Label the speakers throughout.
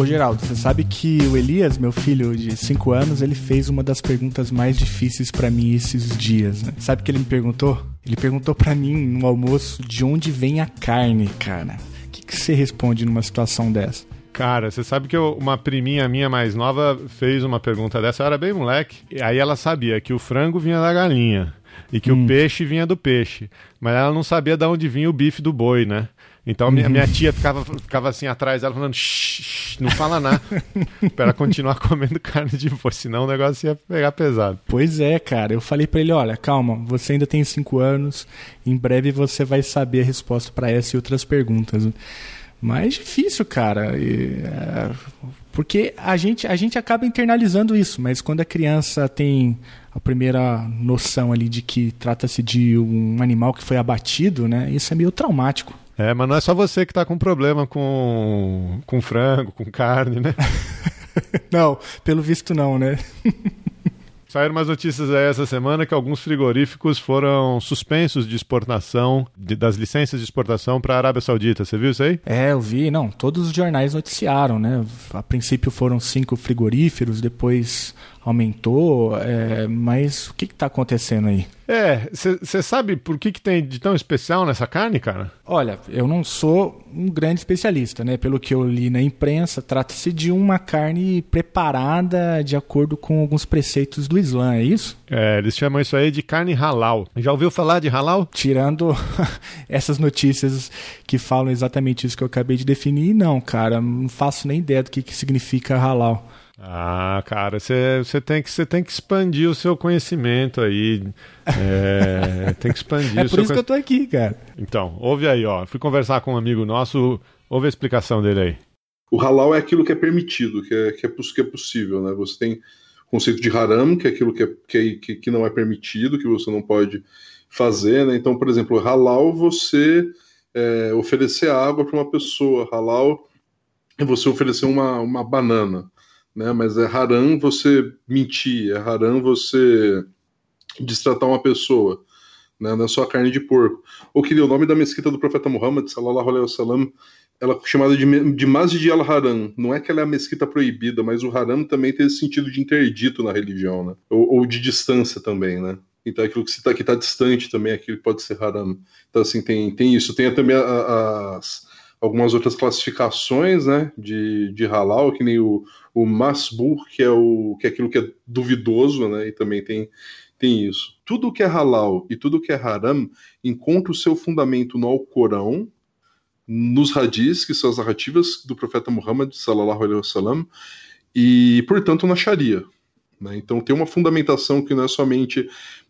Speaker 1: Ô Geraldo, você sabe que o Elias, meu filho de 5 anos, ele fez uma das perguntas mais difíceis para mim esses dias, né? Sabe o que ele me perguntou? Ele perguntou para mim no almoço de onde vem a carne, cara. O que, que você responde numa situação dessa?
Speaker 2: Cara, você sabe que eu, uma priminha minha mais nova fez uma pergunta dessa, eu era bem moleque. E aí ela sabia que o frango vinha da galinha e que hum. o peixe vinha do peixe. Mas ela não sabia de onde vinha o bife do boi, né? Então minha, minha tia ficava, ficava assim atrás dela falando, shh, não fala nada, para ela continuar comendo carne de boi, senão o negócio ia pegar pesado.
Speaker 1: Pois é, cara. Eu falei para ele, olha, calma, você ainda tem cinco anos, em breve você vai saber a resposta para essa e outras perguntas. Mas difícil, cara. E, é, porque a gente, a gente acaba internalizando isso, mas quando a criança tem a primeira noção ali de que trata-se de um animal que foi abatido, né? Isso é meio traumático.
Speaker 2: É, mas não é só você que está com problema com, com frango, com carne, né?
Speaker 1: não, pelo visto não, né?
Speaker 2: Saíram umas notícias aí essa semana que alguns frigoríficos foram suspensos de exportação, de, das licenças de exportação para a Arábia Saudita. Você viu isso aí?
Speaker 1: É, eu vi. Não, todos os jornais noticiaram, né? A princípio foram cinco frigoríferos, depois aumentou, é, mas o que está acontecendo aí?
Speaker 2: É, você sabe por que, que tem de tão especial nessa carne, cara?
Speaker 1: Olha, eu não sou um grande especialista, né? Pelo que eu li na imprensa, trata-se de uma carne preparada de acordo com alguns preceitos do Islã, é isso?
Speaker 2: É, eles chamam isso aí de carne halal. Já ouviu falar de halal?
Speaker 1: Tirando essas notícias que falam exatamente isso que eu acabei de definir, não, cara, não faço nem ideia do que, que significa halal.
Speaker 2: Ah, cara, você tem, que, tem que expandir o seu conhecimento aí. É, tem que expandir
Speaker 1: é o
Speaker 2: por
Speaker 1: isso que eu tô aqui, cara.
Speaker 2: Então, ouve aí, ó. Fui conversar com um amigo nosso, ouve a explicação dele aí.
Speaker 3: O halal é aquilo que é permitido, que é, que é, que é possível, né? Você tem o conceito de haram, que é aquilo que, é, que, que não é permitido, que você não pode fazer, né? Então, por exemplo, halal você é, oferecer água para uma pessoa, halal é você oferecer uma, uma banana né? Mas é haram você mentir, é haram você destratar uma pessoa, né? Na sua carne de porco. Ou que o nome da mesquita do profeta Muhammad, sallallahu alaihi wasallam, ela é chamada de, de Masjid al-Haram. Não é que ela é a mesquita proibida, mas o haram também tem esse sentido de interdito na religião, né? Ou, ou de distância também, né? Então aquilo que está que tá distante também, aquilo pode ser haram. Então assim, tem, tem isso. Tem também a, a, as algumas outras classificações né, de, de halal, que nem o, o masbur, que é, o, que é aquilo que é duvidoso, né, e também tem, tem isso. Tudo que é halal e tudo que é haram encontra o seu fundamento no Alcorão, nos hadis, que são as narrativas do profeta Muhammad, sallallahu alaihi wasallam, e, portanto, na Sharia. Né? Então tem uma fundamentação que não é somente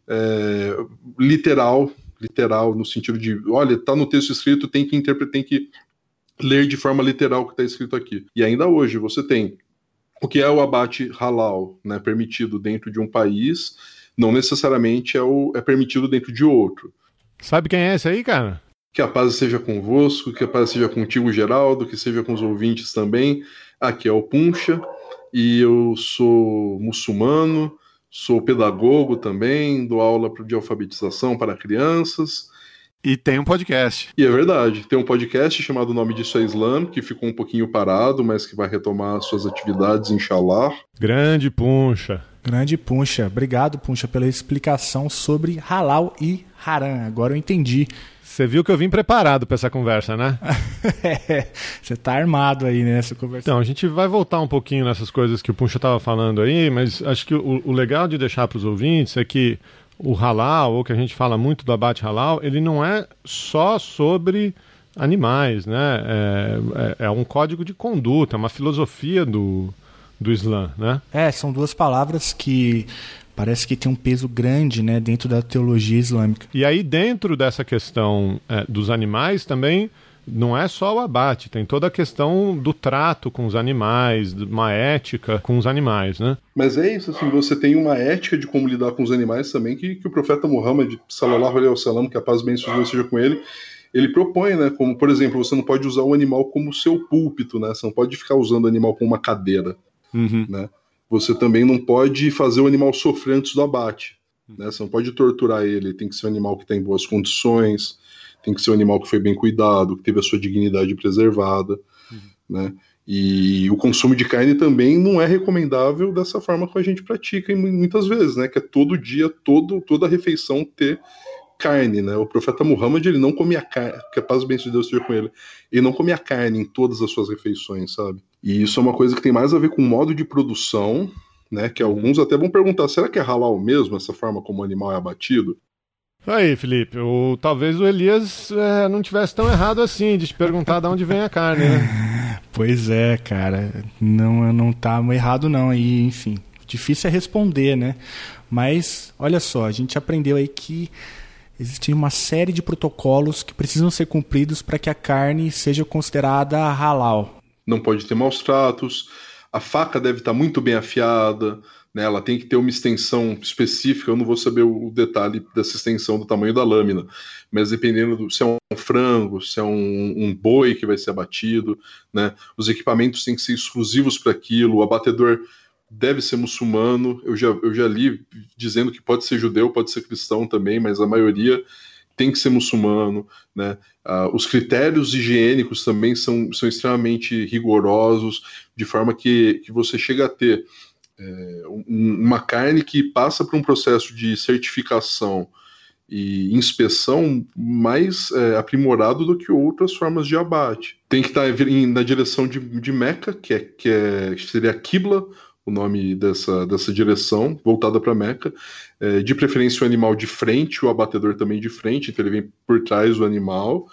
Speaker 3: é, literal, literal no sentido de, olha, está no texto escrito, tem que interpretar, tem que ler de forma literal o que está escrito aqui. E ainda hoje você tem o que é o abate halal, né, permitido dentro de um país, não necessariamente é, o, é permitido dentro de outro.
Speaker 2: Sabe quem é esse aí, cara?
Speaker 3: Que a paz seja convosco, que a paz seja contigo, Geraldo, que seja com os ouvintes também. Aqui é o Puncha, e eu sou muçulmano, sou pedagogo também, dou aula de alfabetização para crianças
Speaker 2: e tem um podcast.
Speaker 3: E é verdade. Tem um podcast chamado O Nome Disso é Islam, que ficou um pouquinho parado, mas que vai retomar suas atividades, inshallah.
Speaker 2: Grande Puncha.
Speaker 1: Grande Puncha. Obrigado, Puncha, pela explicação sobre halal e haram. Agora eu entendi.
Speaker 2: Você viu que eu vim preparado para essa conversa, né?
Speaker 1: é, você tá armado aí nessa conversa.
Speaker 2: Então, a gente vai voltar um pouquinho nessas coisas que o Puncha estava falando aí, mas acho que o, o legal de deixar para os ouvintes é que o halal, ou que a gente fala muito do abate halal, ele não é só sobre animais, né? É, é, é, um código de conduta, é uma filosofia do, do Islã, né?
Speaker 1: É, são duas palavras que parece que tem um peso grande, né, dentro da teologia islâmica.
Speaker 2: E aí dentro dessa questão é, dos animais também não é só o abate, tem toda a questão do trato com os animais, uma ética com os animais, né?
Speaker 3: Mas é isso, assim, você tem uma ética de como lidar com os animais também que, que o profeta Muhammad, sallallahu alaihi wasallam, que a paz bem seja com ele, ele propõe, né? Como, por exemplo, você não pode usar o animal como seu púlpito, né? Você não pode ficar usando o animal como uma cadeira, uhum. né? Você também não pode fazer o animal sofrer antes do abate, né? Você não pode torturar ele, tem que ser um animal que tem boas condições, tem que ser um animal que foi bem cuidado, que teve a sua dignidade preservada, uhum. né? E o consumo de carne também não é recomendável dessa forma que a gente pratica muitas vezes, né? Que é todo dia, todo, toda refeição ter carne, né? O profeta Muhammad ele não comia carne, que a paz e bem de Deus esteja com ele. Ele não comia carne em todas as suas refeições, sabe? E isso é uma coisa que tem mais a ver com o modo de produção, né? Que alguns até vão perguntar: será que é halal mesmo essa forma como o animal é abatido?
Speaker 2: Aí, Felipe, o, talvez o Elias é, não tivesse tão errado assim de te perguntar de onde vem a carne, né?
Speaker 1: Pois é, cara, não não tá errado não aí, enfim, difícil é responder, né? Mas olha só, a gente aprendeu aí que Existe uma série de protocolos que precisam ser cumpridos para que a carne seja considerada halal.
Speaker 3: Não pode ter maus tratos, a faca deve estar muito bem afiada, né? ela tem que ter uma extensão específica. Eu não vou saber o detalhe dessa extensão do tamanho da lâmina, mas dependendo do, se é um frango, se é um, um boi que vai ser abatido, né? os equipamentos têm que ser exclusivos para aquilo, o abatedor deve ser muçulmano. Eu já, eu já li dizendo que pode ser judeu, pode ser cristão também, mas a maioria tem que ser muçulmano. Né? Ah, os critérios higiênicos também são, são extremamente rigorosos, de forma que, que você chega a ter é, um, uma carne que passa por um processo de certificação e inspeção mais é, aprimorado do que outras formas de abate. Tem que estar na direção de, de Meca, que, é, que, é, que seria a Qibla, o nome dessa, dessa direção, voltada para Meca. É, de preferência o animal de frente, o abatedor também de frente, então ele vem por trás do animal.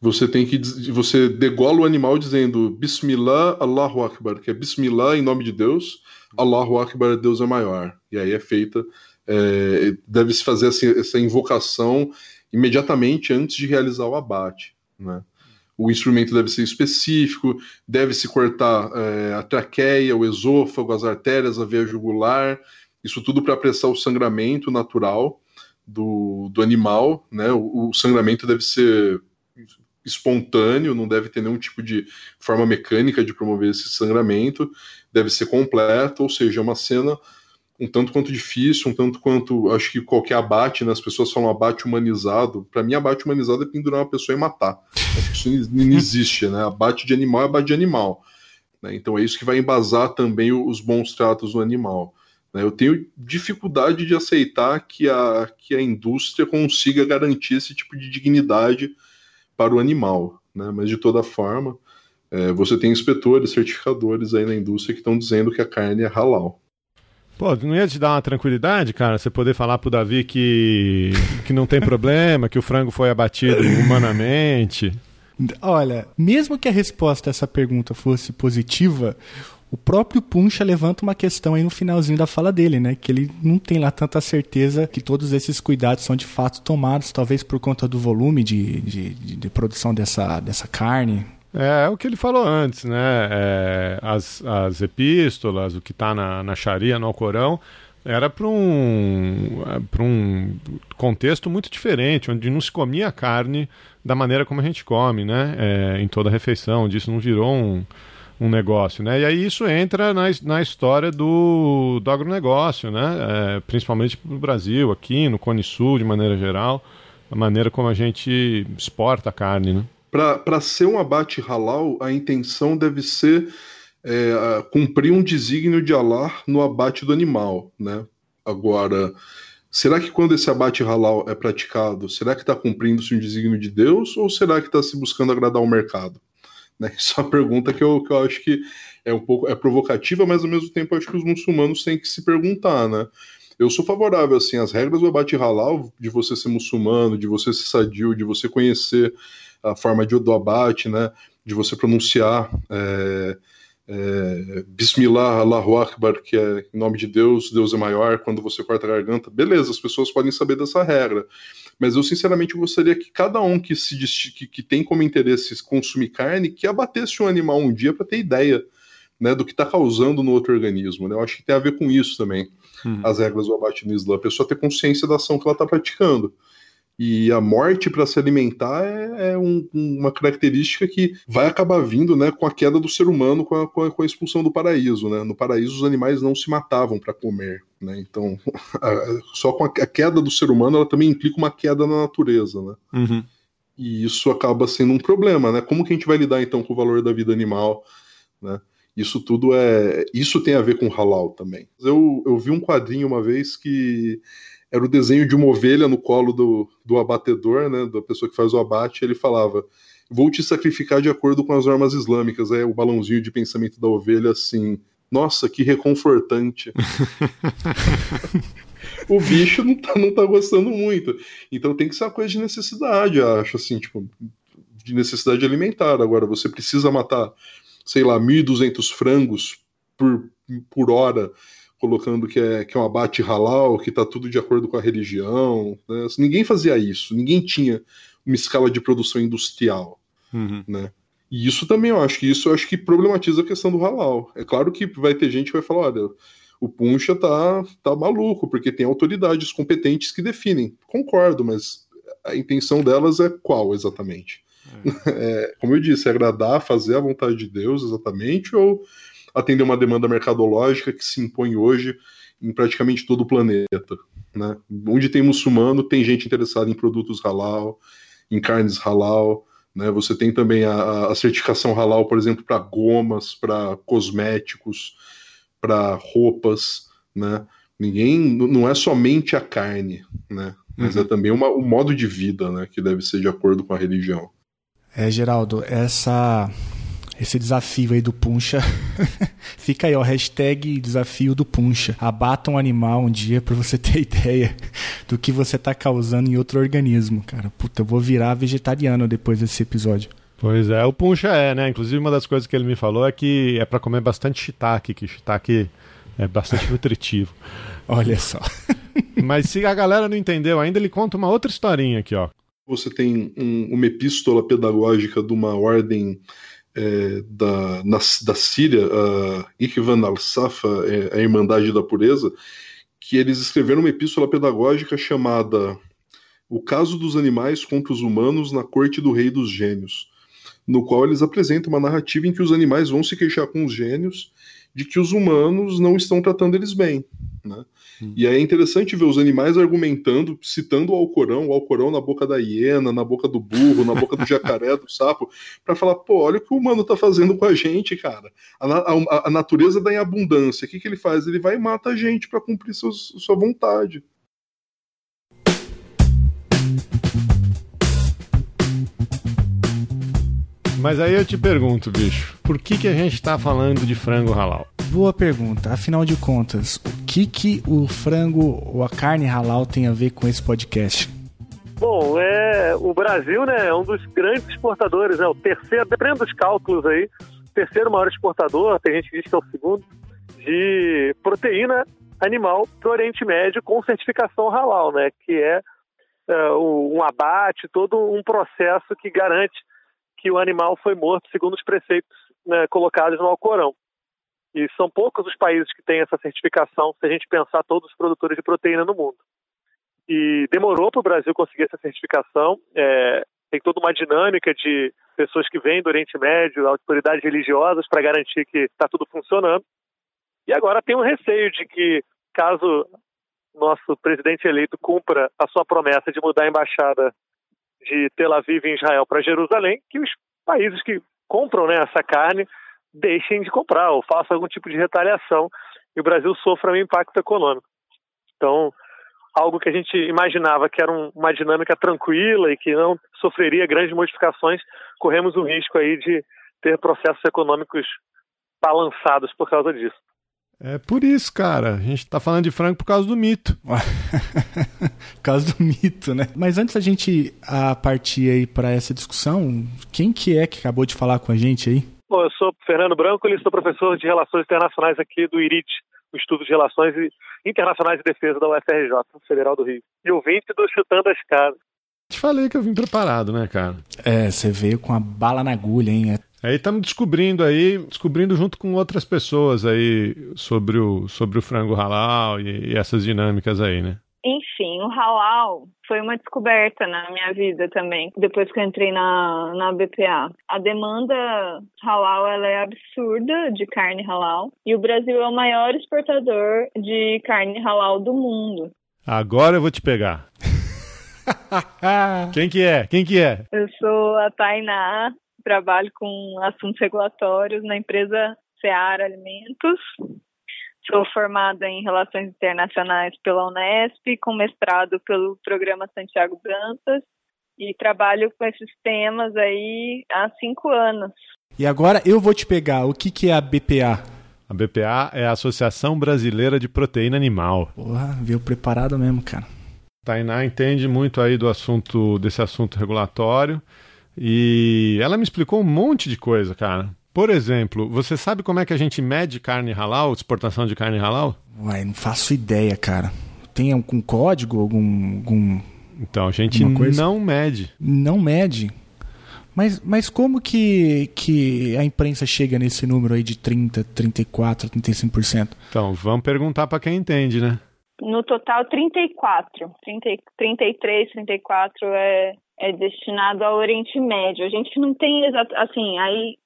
Speaker 3: Você tem que você degola o animal dizendo Bismillah, Allahu Akbar, que é Bismillah em nome de Deus, Allahu Akbar, Deus é maior. E aí é feita, é, deve-se fazer assim, essa invocação imediatamente antes de realizar o abate, né? o instrumento deve ser específico, deve-se cortar é, a traqueia, o esôfago, as artérias, a veia jugular, isso tudo para apressar o sangramento natural do, do animal, né? O, o, sangramento deve ser espontâneo, não deve ter nenhum tipo de forma mecânica de promover esse sangramento, deve ser completo, ou seja, é uma cena um tanto quanto difícil, um tanto quanto acho que qualquer abate, né? As pessoas falam abate humanizado. Para mim, abate humanizado é pendurar uma pessoa e matar. Isso não existe, né? Abate de animal é abate de animal. Né? Então é isso que vai embasar também os bons tratos do animal. Né? Eu tenho dificuldade de aceitar que a, que a indústria consiga garantir esse tipo de dignidade para o animal. Né? Mas de toda forma, é, você tem inspetores, certificadores aí na indústria que estão dizendo que a carne é halal.
Speaker 2: Pô, não ia te dar uma tranquilidade, cara, você poder falar pro Davi que, que não tem problema, que o frango foi abatido humanamente?
Speaker 1: Olha, mesmo que a resposta a essa pergunta fosse positiva, o próprio Puncha levanta uma questão aí no finalzinho da fala dele, né? Que ele não tem lá tanta certeza que todos esses cuidados são de fato tomados, talvez por conta do volume de, de, de produção dessa, dessa carne.
Speaker 2: É, é o que ele falou antes, né? É, as, as epístolas, o que está na, na Sharia, no Alcorão, era para um, para um contexto muito diferente, onde não se comia carne da maneira como a gente come, né? É, em toda refeição, disso não virou um, um negócio, né? E aí isso entra na, na história do, do agronegócio, né? É, principalmente no Brasil, aqui no Cone Sul, de maneira geral, a maneira como a gente exporta a carne, né?
Speaker 3: Para ser um abate halal, a intenção deve ser é, cumprir um desígnio de Allah no abate do animal, né? Agora, será que quando esse abate halal é praticado, será que está cumprindo-se um desígnio de Deus ou será que está se buscando agradar o mercado? Né? Isso é uma pergunta que eu, que eu acho que é um pouco é provocativa, mas ao mesmo tempo acho que os muçulmanos têm que se perguntar, né? Eu sou favorável assim às regras do abate halal, de você ser muçulmano, de você ser sadio, de você conhecer a forma de, do abate, né, de você pronunciar é, é, Bismillah, Allahu Akbar, que é em nome de Deus, Deus é maior, quando você corta a garganta, beleza, as pessoas podem saber dessa regra. Mas eu sinceramente gostaria que cada um que se que, que tem como interesse consumir carne, que abatesse um animal um dia para ter ideia né, do que está causando no outro organismo. Né? Eu acho que tem a ver com isso também, uhum. as regras do abate no Islã. A pessoa ter consciência da ação que ela está praticando. E a morte para se alimentar é, é um, uma característica que vai acabar vindo né, com a queda do ser humano, com a, com a, com a expulsão do paraíso. Né? No paraíso, os animais não se matavam para comer. Né? Então, a, só com a, queda do ser humano, ela também implica uma queda na natureza. Né?
Speaker 2: Uhum.
Speaker 3: E isso acaba sendo um problema. Né? Como que a gente vai lidar então com o valor da vida animal? né? Isso tudo é. Isso tem a ver com halal também. Eu, eu vi um quadrinho uma vez que era o desenho de uma ovelha no colo do, do abatedor, né? Da pessoa que faz o abate, ele falava: Vou te sacrificar de acordo com as normas islâmicas. É o balãozinho de pensamento da ovelha assim. Nossa, que reconfortante. o bicho não tá, não tá gostando muito. Então tem que ser uma coisa de necessidade, acho, assim, tipo, de necessidade alimentar. Agora, você precisa matar, sei lá, 1.200 frangos por, por hora, colocando que é, que é um abate halal, que tá tudo de acordo com a religião. Né? Ninguém fazia isso, ninguém tinha uma escala de produção industrial, uhum. né? E isso também eu acho que isso eu acho que problematiza a questão do halal. É claro que vai ter gente que vai falar, olha, o Puncha tá, tá maluco, porque tem autoridades competentes que definem. Concordo, mas a intenção delas é qual exatamente? É. É, como eu disse, é agradar, fazer a vontade de Deus exatamente, ou atender uma demanda mercadológica que se impõe hoje em praticamente todo o planeta. Né? Onde tem muçulmano, tem gente interessada em produtos halal, em carnes halal. Né? Você tem também a, a certificação halal, por exemplo, para gomas, para cosméticos para roupas, né? Ninguém, não é somente a carne, né? Mas é uhum. é também uma, o modo de vida, né? Que deve ser de acordo com a religião.
Speaker 1: É, Geraldo, essa esse desafio aí do Puncha. Fica aí, ó, hashtag desafio do Puncha. Abata um animal um dia pra você ter ideia do que você tá causando em outro organismo, cara. Puta, eu vou virar vegetariano depois desse episódio.
Speaker 2: Pois é, o puncha é, né? Inclusive uma das coisas que ele me falou é que é para comer bastante shiitake, que shiitake é bastante nutritivo.
Speaker 1: Olha só.
Speaker 2: Mas se a galera não entendeu ainda, ele conta uma outra historinha aqui, ó.
Speaker 3: Você tem um, uma epístola pedagógica de uma ordem é, da, na, da Síria, a Ikhvan al-Safa, é, a Irmandade da Pureza, que eles escreveram uma epístola pedagógica chamada O Caso dos Animais contra os Humanos na Corte do Rei dos Gênios no qual eles apresentam uma narrativa em que os animais vão se queixar com os gênios de que os humanos não estão tratando eles bem. Né? Hum. E é interessante ver os animais argumentando, citando o Alcorão, o Alcorão na boca da hiena, na boca do burro, na boca do jacaré, do sapo, para falar: pô, olha o que o humano tá fazendo com a gente, cara. A, a, a natureza dá em abundância. O que, que ele faz? Ele vai e mata a gente para cumprir seus, sua vontade.
Speaker 2: Mas aí eu te pergunto, bicho, por que, que a gente está falando de frango halal?
Speaker 1: Boa pergunta. Afinal de contas, o que, que o frango ou a carne halal tem a ver com esse podcast?
Speaker 4: Bom, é, o Brasil né, é um dos grandes exportadores, é o terceiro, dependendo dos cálculos aí, terceiro maior exportador, tem gente que diz que é o segundo, de proteína animal para o Oriente Médio com certificação halal, né, que é, é um abate, todo um processo que garante que o animal foi morto segundo os preceitos né, colocados no Alcorão. E são poucos os países que têm essa certificação, se a gente pensar todos os produtores de proteína no mundo. E demorou para o Brasil conseguir essa certificação. É, tem toda uma dinâmica de pessoas que vêm do Oriente Médio, autoridades religiosas, para garantir que está tudo funcionando. E agora tem um receio de que, caso nosso presidente eleito cumpra a sua promessa de mudar a embaixada de Tel Aviv em Israel para Jerusalém, que os países que compram né, essa carne deixem de comprar ou façam algum tipo de retaliação e o Brasil sofra um impacto econômico. Então, algo que a gente imaginava que era um, uma dinâmica tranquila e que não sofreria grandes modificações, corremos o risco aí de ter processos econômicos balançados por causa disso.
Speaker 2: É por isso, cara. A gente tá falando de frango por causa do mito.
Speaker 1: por causa do mito, né? Mas antes da gente a partir aí para essa discussão, quem que é que acabou de falar com a gente aí?
Speaker 4: Bom, eu sou Fernando Branco, e sou professor de Relações Internacionais aqui do IRIT, o Estudo de Relações Internacionais e Defesa da UFRJ, Federal do Rio. E ouvinte do Chutando as Casas.
Speaker 2: Te falei que eu vim preparado, né, cara?
Speaker 1: É, você veio com a bala na agulha, hein?
Speaker 2: Aí estamos descobrindo aí, descobrindo junto com outras pessoas aí sobre o, sobre o frango halal e, e essas dinâmicas aí, né?
Speaker 5: Enfim, o halal foi uma descoberta na minha vida também, depois que eu entrei na, na BPA. A demanda halal ela é absurda de carne halal e o Brasil é o maior exportador de carne halal do mundo.
Speaker 2: Agora eu vou te pegar. Quem que é? Quem que é?
Speaker 5: Eu sou a Tainá trabalho com assuntos regulatórios na empresa Seara Alimentos. Sou formada em Relações Internacionais pela Unesp, com mestrado pelo Programa Santiago Dantas e trabalho com esses temas aí há cinco anos.
Speaker 1: E agora eu vou te pegar. O que, que é a BPA?
Speaker 2: A BPA é a Associação Brasileira de Proteína Animal.
Speaker 1: Porra, veio preparado mesmo, cara.
Speaker 2: Tainá entende muito aí do assunto, desse assunto regulatório. E ela me explicou um monte de coisa, cara. Por exemplo, você sabe como é que a gente mede carne halal, exportação de carne halal?
Speaker 1: Uai, não faço ideia, cara. Tem algum código, algum. algum
Speaker 2: então, a gente não mede.
Speaker 1: Não mede? Mas, mas como que, que a imprensa chega nesse número aí de 30, 34, 35%?
Speaker 2: Então, vamos perguntar para quem entende, né?
Speaker 5: No total, 34. 30, 33, 34 é, é destinado ao Oriente Médio. A gente não tem exato. Assim, aí,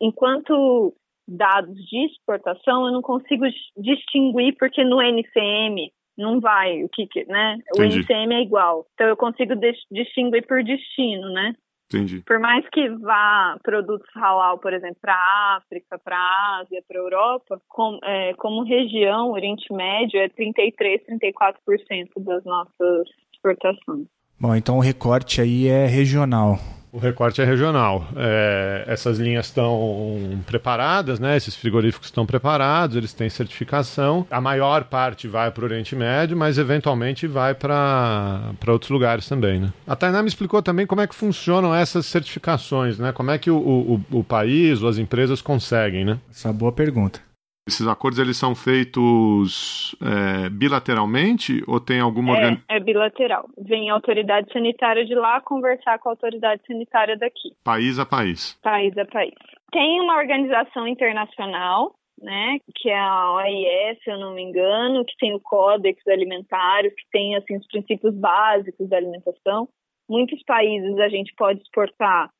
Speaker 5: enquanto dados de exportação, eu não consigo distinguir, porque no NCM não vai, o que, né? O Entendi. NCM é igual. Então eu consigo distinguir por destino, né?
Speaker 2: Entendi.
Speaker 5: Por mais que vá produtos halal, por exemplo, para a África, para a Ásia, para a Europa, com, é, como região, Oriente Médio é 33, 34% das nossas exportações.
Speaker 1: Bom, então o recorte aí é regional.
Speaker 2: O recorte é regional. É, essas linhas estão preparadas, né? Esses frigoríficos estão preparados, eles têm certificação. A maior parte vai para o Oriente Médio, mas eventualmente vai para outros lugares também, né? A Tainá me explicou também como é que funcionam essas certificações, né? Como é que o, o, o país ou as empresas conseguem, né?
Speaker 1: Essa é uma boa pergunta.
Speaker 2: Esses acordos eles são feitos é, bilateralmente ou tem alguma
Speaker 5: organização? É, é, bilateral. Vem a autoridade sanitária de lá conversar com a autoridade sanitária daqui.
Speaker 2: País a país.
Speaker 5: País a país. Tem uma organização internacional, né, que é a OIS, se eu não me engano, que tem o Códex Alimentário, que tem assim os princípios básicos da alimentação. Muitos países a gente pode exportar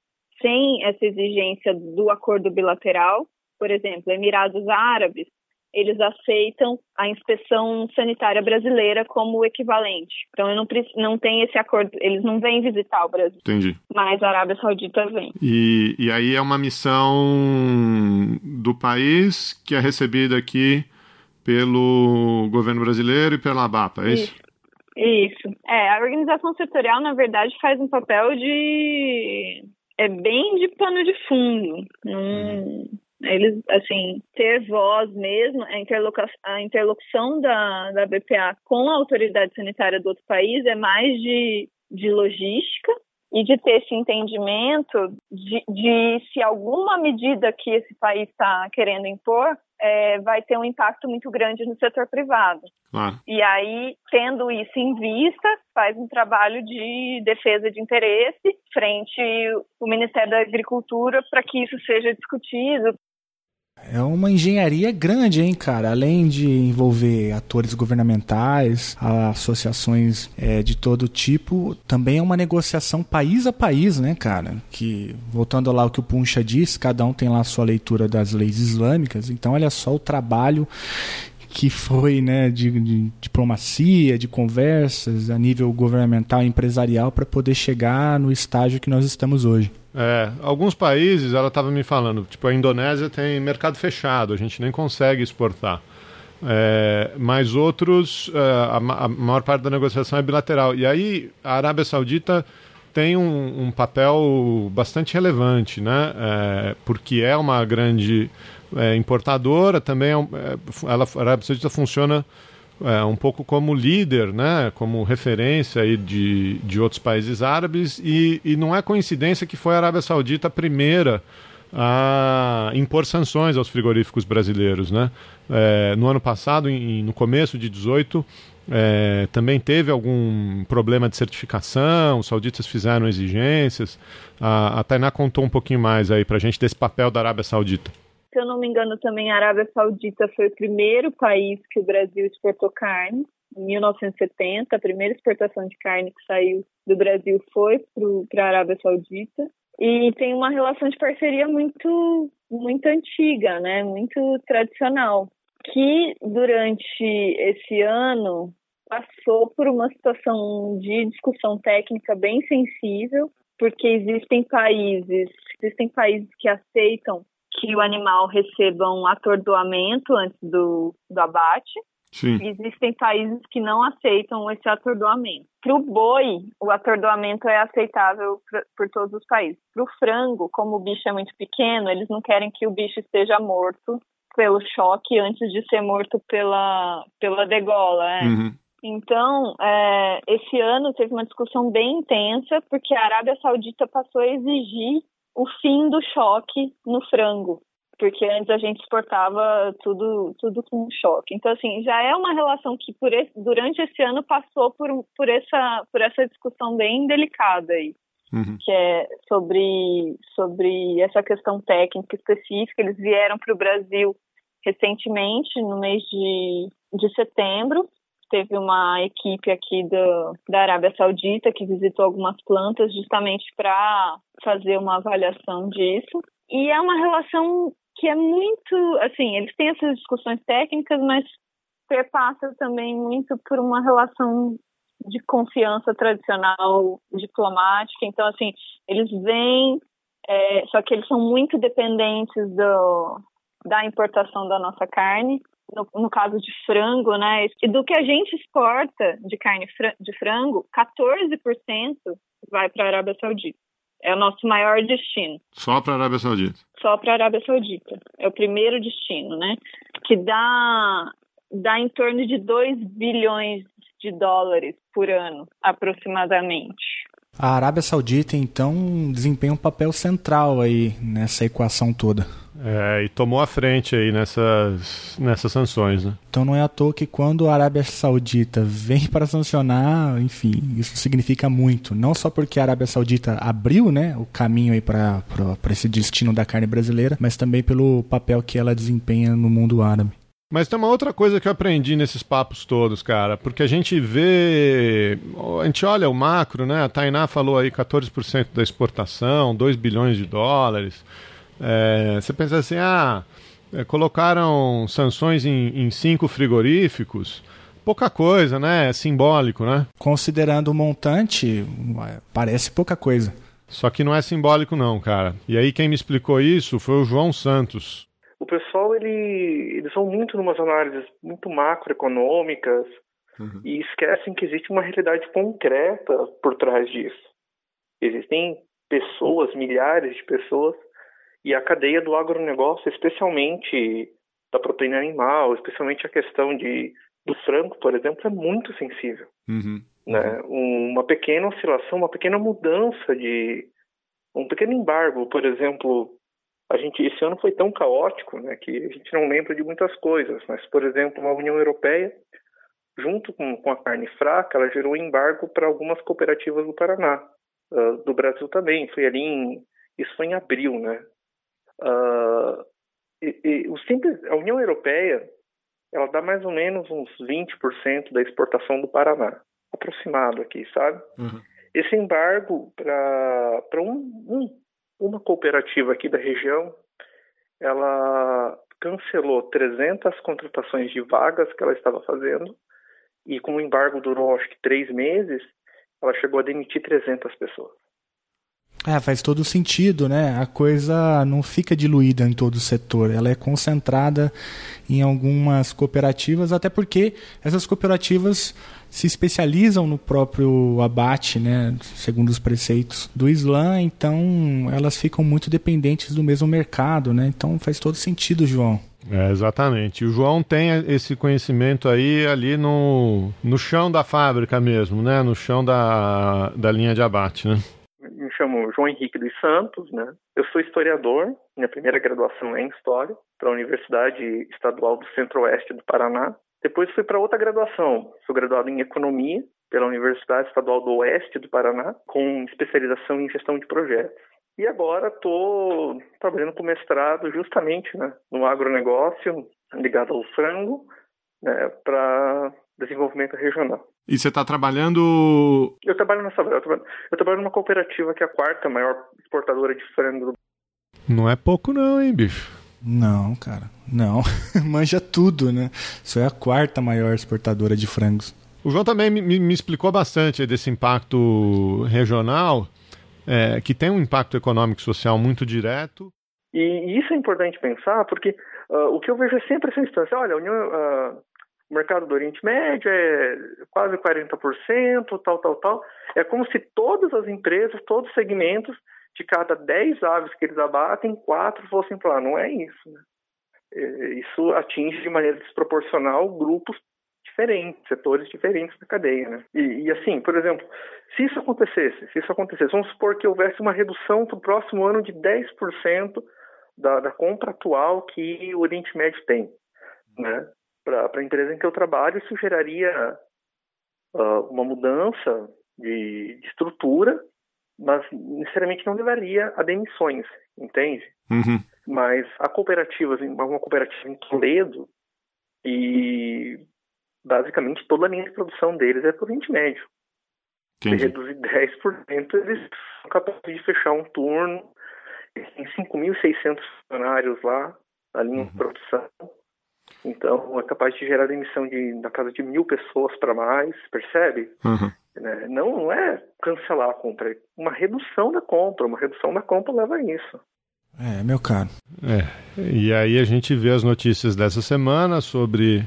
Speaker 5: sem essa exigência do acordo bilateral, por exemplo, Emirados Árabes, eles aceitam a inspeção sanitária brasileira como equivalente. Então, eu não, não tem esse acordo, eles não vêm visitar o Brasil.
Speaker 2: Entendi.
Speaker 5: Mas a Arábia Saudita vem.
Speaker 2: E, e aí é uma missão do país que é recebida aqui pelo governo brasileiro e pela ABAPA, é isso?
Speaker 5: Isso. Isso. É, a organização setorial, na verdade, faz um papel de. É bem de pano de fundo. Não, eles, assim, ter voz mesmo, a, interlocução, a interlocução da, da BPA com a autoridade sanitária do outro país é mais de, de logística e de ter esse entendimento de, de se alguma medida que esse país está querendo impor é, vai ter um impacto muito grande no setor privado.
Speaker 2: Claro.
Speaker 5: E aí, tendo isso em vista, faz um trabalho de defesa de interesse frente ao Ministério da Agricultura para que isso seja discutido,
Speaker 1: é uma engenharia grande, hein, cara? Além de envolver atores governamentais, associações é, de todo tipo, também é uma negociação país a país, né, cara? Que, voltando lá ao que o Puncha disse, cada um tem lá a sua leitura das leis islâmicas. Então, olha só o trabalho que foi né, de, de, diplomacia, de conversas a nível governamental empresarial para poder chegar no estágio que nós estamos hoje.
Speaker 2: É, alguns países, ela estava me falando, tipo a Indonésia tem mercado fechado, a gente nem consegue exportar. É, mas outros, é, a, a, maior parte da negociação é bilateral. E aí a Arábia Saudita tem um, um papel bastante relevante, né? É, porque é uma grande é, importadora, também é, é ela, a Arábia Saudita funciona é, um pouco como líder, né, como referência aí de, de outros países árabes, e, e não é coincidência que foi a Arábia Saudita a primeira a impor sanções aos frigoríficos brasileiros. Né? É, no ano passado, em, no começo de 18, é, também teve algum problema de certificação, os sauditas fizeram exigências. A, a Tainá contou um pouquinho mais aí para a gente desse papel da Arábia Saudita.
Speaker 5: Se eu não me engano, também a Arábia Saudita foi o primeiro país que o Brasil exportou carne. Em 1970, a primeira exportação de carne que saiu do Brasil foi para a Arábia Saudita. E tem uma relação de parceria muito, muito antiga, né? muito tradicional, que durante esse ano passou por uma situação de discussão técnica bem sensível porque existem países, existem países que aceitam que o animal receba um atordoamento antes do, do abate.
Speaker 2: Sim.
Speaker 5: Existem países que não aceitam esse atordoamento. Para o boi, o atordoamento é aceitável pra, por todos os países. Para o frango, como o bicho é muito pequeno, eles não querem que o bicho esteja morto pelo choque antes de ser morto pela, pela degola. É.
Speaker 2: Uhum.
Speaker 5: Então, é, esse ano teve uma discussão bem intensa, porque a Arábia Saudita passou a exigir o fim do choque no frango, porque antes a gente exportava tudo, tudo com choque. Então, assim, já é uma relação que por esse, durante esse ano passou por, por, essa, por essa discussão bem delicada aí.
Speaker 2: Uhum.
Speaker 5: Que é sobre, sobre essa questão técnica específica. Eles vieram para o Brasil recentemente, no mês de, de setembro, teve uma equipe aqui do, da Arábia Saudita que visitou algumas plantas justamente para fazer uma avaliação disso. E é uma relação que é muito, assim, eles têm essas discussões técnicas, mas perpassa também muito por uma relação de confiança tradicional diplomática. Então, assim, eles vêm, é, só que eles são muito dependentes do, da importação da nossa carne no, no, caso de frango, né? E do que a gente exporta de carne de frango, 14% vai para a Arábia Saudita. É o nosso maior destino.
Speaker 2: Só para a Arábia Saudita?
Speaker 5: Só para a Arábia Saudita. É o primeiro destino, né? Que dá, dá em torno de 2 bilhões de dólares por ano, aproximadamente.
Speaker 1: A Arábia Saudita, então, desempenha um papel central aí nessa equação toda.
Speaker 2: É, e tomou a frente aí nessas, nessas sanções, né?
Speaker 1: Então não é à toa que quando a Arábia Saudita vem para sancionar, enfim, isso significa muito. Não só porque a Arábia Saudita abriu né, o caminho aí para esse destino da carne brasileira, mas também pelo papel que ela desempenha no mundo árabe.
Speaker 2: Mas tem uma outra coisa que eu aprendi nesses papos todos, cara, porque a gente vê, a gente olha o macro, né? A Tainá falou aí 14% da exportação, 2 bilhões de dólares. É, você pensa assim, ah, é, colocaram sanções em, em cinco frigoríficos, pouca coisa, né? É simbólico, né?
Speaker 1: Considerando o montante, parece pouca coisa.
Speaker 2: Só que não é simbólico não, cara. E aí quem me explicou isso foi o João Santos.
Speaker 6: O pessoal, ele, eles vão muito numas análises muito macroeconômicas uhum. e esquecem que existe uma realidade concreta por trás disso. Existem pessoas, milhares de pessoas e a cadeia do agronegócio, especialmente da proteína animal, especialmente a questão de, do frango, por exemplo, é muito sensível.
Speaker 2: Uhum.
Speaker 6: Né? Uma pequena oscilação, uma pequena mudança de. um pequeno embargo, por exemplo. A gente, esse ano foi tão caótico né, que a gente não lembra de muitas coisas, mas, por exemplo, a União Europeia, junto com, com a carne fraca, ela gerou embargo para algumas cooperativas do Paraná, uh, do Brasil também. Foi ali em. Isso foi em abril, né? Uh, e, e, o simples, a União Europeia ela dá mais ou menos uns 20% da exportação do Paraná, aproximado aqui, sabe?
Speaker 2: Uhum.
Speaker 6: Esse embargo para um, um, uma cooperativa aqui da região, ela cancelou 300 contratações de vagas que ela estava fazendo e como o embargo durou acho que três meses, ela chegou a demitir 300 pessoas.
Speaker 1: É, faz todo sentido, né? A coisa não fica diluída em todo o setor, ela é concentrada em algumas cooperativas, até porque essas cooperativas se especializam no próprio abate, né, segundo os preceitos do Islã, então elas ficam muito dependentes do mesmo mercado, né? Então faz todo sentido, João.
Speaker 2: É, exatamente. O João tem esse conhecimento aí ali no, no chão da fábrica mesmo, né? No chão da, da linha de abate, né?
Speaker 6: Me chamo João Henrique dos Santos, né? Eu sou historiador, minha primeira graduação é em História, pela Universidade Estadual do Centro-Oeste do Paraná. Depois fui para outra graduação, sou graduado em Economia pela Universidade Estadual do Oeste do Paraná, com especialização em gestão de projetos. E agora estou trabalhando com mestrado justamente né, no agronegócio, ligado ao frango, né, para desenvolvimento regional.
Speaker 2: E você está trabalhando.
Speaker 6: Eu trabalho nessa. Eu trabalho, eu trabalho numa cooperativa que é a quarta maior exportadora de frango do
Speaker 2: Não é pouco, não, hein, bicho?
Speaker 1: Não, cara. Não. Manja tudo, né? Isso é a quarta maior exportadora de frangos.
Speaker 2: O João também me, me explicou bastante desse impacto regional. é, que tem um impacto econômico e social muito direto.
Speaker 6: E isso é importante pensar, porque uh, o que eu vejo é sempre essa instância. Olha, a União, uh, o mercado do Oriente Médio é quase 40%, tal, tal, tal. É como se todas as empresas, todos os segmentos, de cada 10 aves que eles abatem, quatro fossem para lá. Não é isso. Né? É, isso atinge de maneira desproporcional grupos diferentes, setores diferentes da cadeia. Né? E, e, assim, por exemplo, se isso acontecesse, se isso acontecesse, vamos supor que houvesse uma redução para o próximo ano de 10% da, da compra atual que o Oriente Médio tem. Né? Para a empresa em que eu trabalho, isso geraria uh, uma mudança de, de, estrutura, mas necessariamente não levaria a demissões, entende?
Speaker 2: Uhum.
Speaker 6: Mas há cooperativas, uma cooperativa em Toledo, e basicamente toda a linha de produção deles é para o Oriente Médio. Se reduzir 10%, eles são capazes de fechar um turno. Tem 5.600 funcionários lá na linha uhum. de produção então, é capaz de gerar emissão de, na casa de mil pessoas para mais, percebe?
Speaker 2: Uhum.
Speaker 6: Né? Não, não é cancelar a compra, é uma redução da compra. Uma redução da compra leva a isso.
Speaker 1: É, meu caro.
Speaker 2: É. E aí a gente vê as notícias dessa semana sobre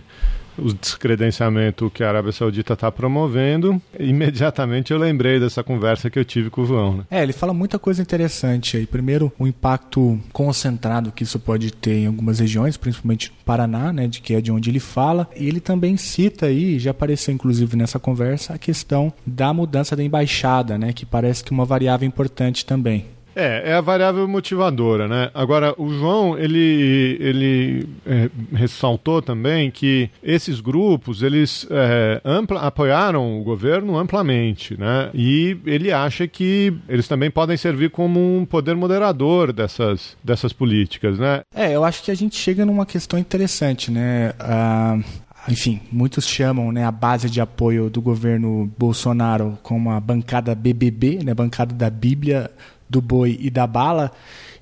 Speaker 2: o descredenciamento que a Arábia Saudita está promovendo, imediatamente eu lembrei dessa conversa que eu tive com o João. Né?
Speaker 1: É, ele fala muita coisa interessante aí. Primeiro, o impacto concentrado que isso pode ter em algumas regiões, principalmente no Paraná, né, de que é de onde ele fala. E ele também cita aí, já apareceu inclusive nessa conversa, a questão da mudança da embaixada, né, que parece que é uma variável importante também.
Speaker 2: É, é a variável motivadora, né? Agora, o João, ele, ele é, ressaltou também que esses grupos, eles é, ampla, apoiaram o governo amplamente, né? E ele acha que eles também podem servir como um poder moderador dessas, dessas políticas, né?
Speaker 1: É, eu acho que a gente chega numa questão interessante, né? Ah, enfim, muitos chamam né, a base de apoio do governo Bolsonaro como a bancada BBB, né, bancada da Bíblia do boi e da bala,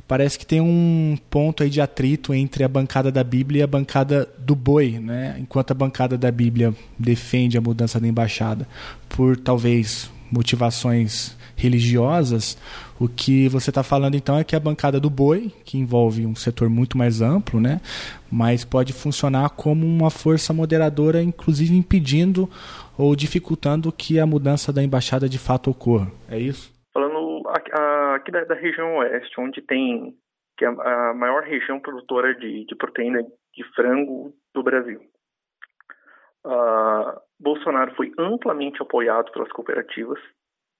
Speaker 1: parece que tem um ponto aí de atrito entre a bancada da Bíblia e a bancada do boi, né? Enquanto a bancada da Bíblia defende a mudança da embaixada por talvez motivações religiosas, o que você está falando então é que a bancada do boi, que envolve um setor muito mais amplo, né? Mas pode funcionar como uma força moderadora, inclusive impedindo ou dificultando que a mudança da embaixada de fato ocorra. É isso?
Speaker 6: Aqui da, da, região oeste, onde tem que é a maior região produtora de, de proteína de frango do Brasil. Uh, Bolsonaro foi amplamente apoiado pelas cooperativas,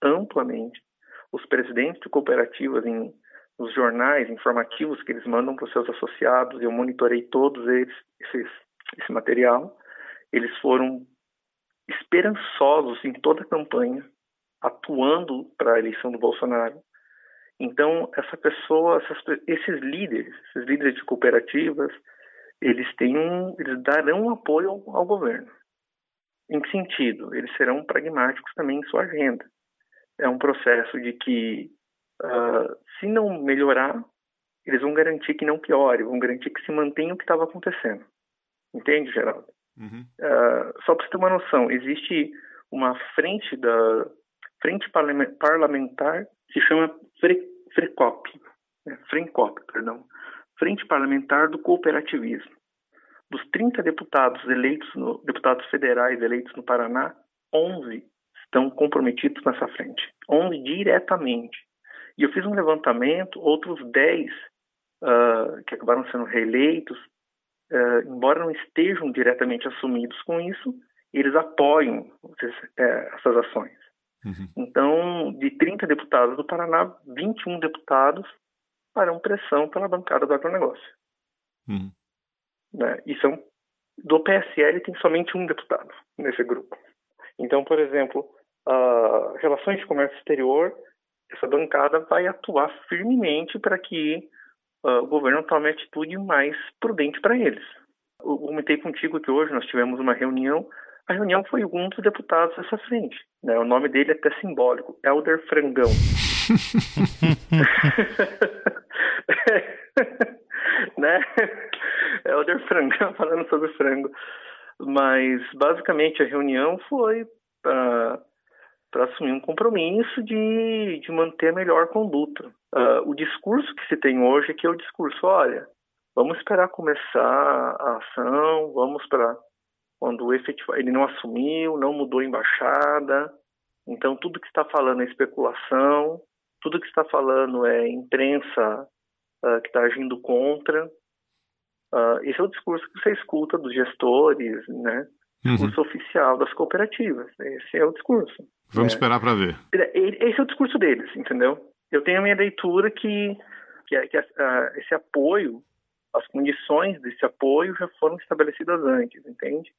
Speaker 6: amplamente. Os presidentes de cooperativas em nos jornais informativos que eles mandam para os seus associados, eu monitorei todos eles, esses, esse material, eles foram esperançosos em toda a campanha, atuando para a eleição do Bolsonaro. Então, essa pessoa, essas, esses líderes, esses líderes de cooperativas, eles têm um, eles darão apoio ao, ao governo. Em que sentido? Eles serão pragmáticos também em sua agenda. É um processo de que, uh, se não melhorar, eles vão garantir que não piore, vão garantir que se mantenha o que estava acontecendo. Entende, Geraldo?
Speaker 2: Uhum.
Speaker 6: Uh, só para você ter uma noção, existe uma frente da frente parlamentar se chama FRECOP, né, FRENCOP, perdão, Frente Parlamentar do Cooperativismo. Dos 30 deputados eleitos, no, deputados federais eleitos no Paraná, 11 estão comprometidos nessa frente, 11 diretamente. E eu fiz um levantamento, outros 10 uh, ah, que acabaram sendo reeleitos, uh, embora não estejam diretamente assumidos com isso, eles apoiam eh, essas ações.
Speaker 2: Uhum.
Speaker 6: Então, de 30 deputados do Paraná, 21 deputados farão pressão pela bancada do agronegócio.
Speaker 2: Uhum.
Speaker 6: Né? E são, do PSL tem somente um deputado nesse grupo. Então, por exemplo, a relações de comércio exterior, essa bancada vai atuar firmemente para que uh, o governo tome atitude mais prudente para eles. Eu comentei contigo que hoje nós tivemos uma reunião a reunião foi um dos deputados dessa frente. Né? O nome dele é até simbólico, Elder Frangão. né? Elder Frangão falando sobre frango. Mas basicamente a reunião foi para assumir um compromisso de, de manter a melhor conduta. Uh, o discurso que se tem hoje é que é o discurso, olha, vamos esperar começar a ação, vamos para quando efetiva, ele não assumiu, não mudou a embaixada, então tudo que está falando é especulação, tudo que está falando é imprensa uh, que está agindo contra. Uh, esse é o discurso que você escuta dos gestores, né? Uhum. Discurso oficial das cooperativas. Esse é o discurso.
Speaker 2: Vamos é. esperar para ver.
Speaker 6: Esse é o discurso deles, entendeu? Eu tenho a minha leitura que, que, que uh, esse apoio, as condições desse apoio já foram estabelecidas antes, entende?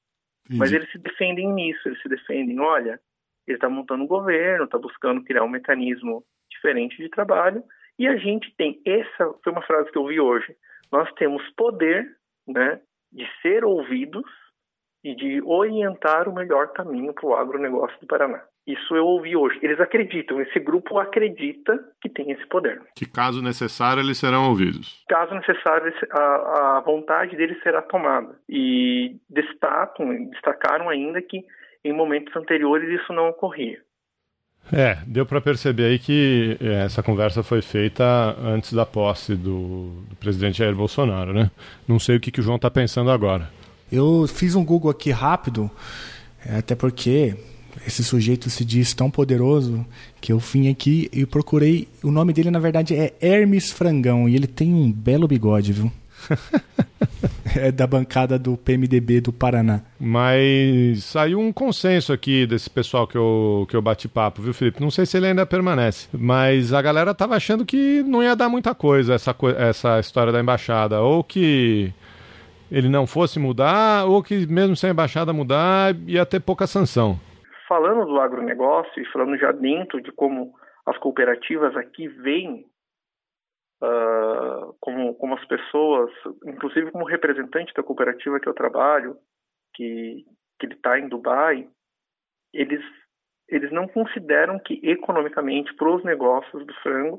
Speaker 6: Entendi. Mas eles se defendem nisso, eles se defendem, olha, ele está montando um governo, está buscando criar um mecanismo diferente de trabalho, e a gente tem, essa foi uma frase que eu vi hoje, nós temos poder né, de ser ouvidos e de orientar o melhor caminho para o agronegócio do Paraná. Isso eu ouvi hoje. Eles acreditam, esse grupo acredita que tem esse poder.
Speaker 2: Que caso necessário eles serão ouvidos.
Speaker 6: Caso necessário, a, a vontade deles será tomada. E destacam, destacaram ainda que em momentos anteriores isso não ocorria.
Speaker 2: É, deu para perceber aí que é, essa conversa foi feita antes da posse do, do presidente Jair Bolsonaro, né? Não sei o que, que o João está pensando agora.
Speaker 1: Eu fiz um Google aqui rápido, é, até porque esse sujeito se diz tão poderoso que eu vim aqui e procurei. O nome dele, na verdade, é Hermes Frangão e ele tem um belo bigode, viu? é da bancada do PMDB do Paraná.
Speaker 2: Mas saiu um consenso aqui desse pessoal que eu, que eu bati papo, viu, Felipe? Não sei se ele ainda permanece. Mas a galera tava achando que não ia dar muita coisa essa, essa história da embaixada. Ou que ele não fosse mudar, ou que mesmo sem a embaixada mudar, ia ter pouca sanção.
Speaker 6: Falando do agronegócio e falando já dentro de como as cooperativas aqui veem uh, como, como as pessoas, inclusive como representante da cooperativa que eu trabalho, que, que ele está em Dubai, eles, eles não consideram que economicamente para os negócios do frango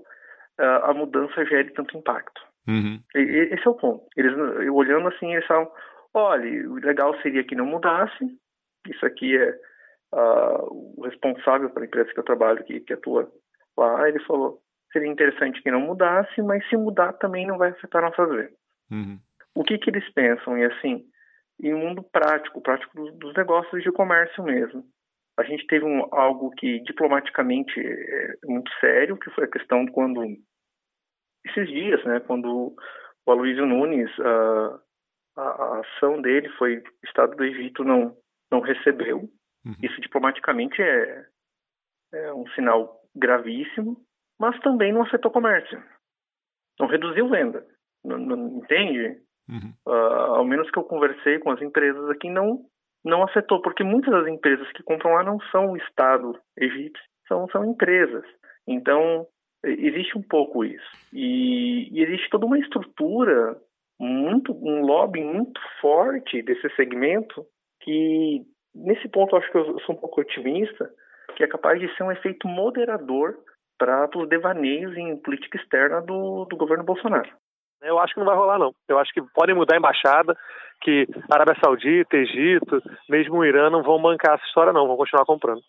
Speaker 6: uh, a mudança gere tanto impacto. Uhum. Esse é o ponto. Eles olhando assim, eles falam, olha, o legal seria que não mudasse, isso aqui é uh, o responsável pela empresa que eu trabalho, que, que atua lá, ele falou, seria interessante que não mudasse, mas se mudar também não vai afetar nossas vendas. Uhum. O que, que eles pensam? E assim, em um mundo prático, prático dos, dos negócios de comércio mesmo. A gente teve um, algo que diplomaticamente é muito sério, que foi a questão quando esses dias, né, quando o Aloysio Nunes, a, a, a ação dele foi o Estado do Egito não não recebeu. Uhum. Isso diplomaticamente é, é um sinal gravíssimo mas também não afetou o comércio. Não reduziu venda. Não, não, entende? Uhum. Uh, ao menos que eu conversei com as empresas aqui, não, não afetou, porque muitas das empresas que compram lá não são o Estado egípcio, são, são empresas. Então, existe um pouco isso. E, e existe toda uma estrutura, muito um lobby muito forte desse segmento, que nesse ponto acho que eu sou um pouco otimista, que é capaz de ser um efeito moderador para os devaneios em política externa do, do governo Bolsonaro.
Speaker 4: Eu acho que não vai rolar, não. Eu acho que podem mudar a embaixada, que Arábia Saudita, Egito, mesmo o Irã não vão bancar essa história, não, vão continuar comprando.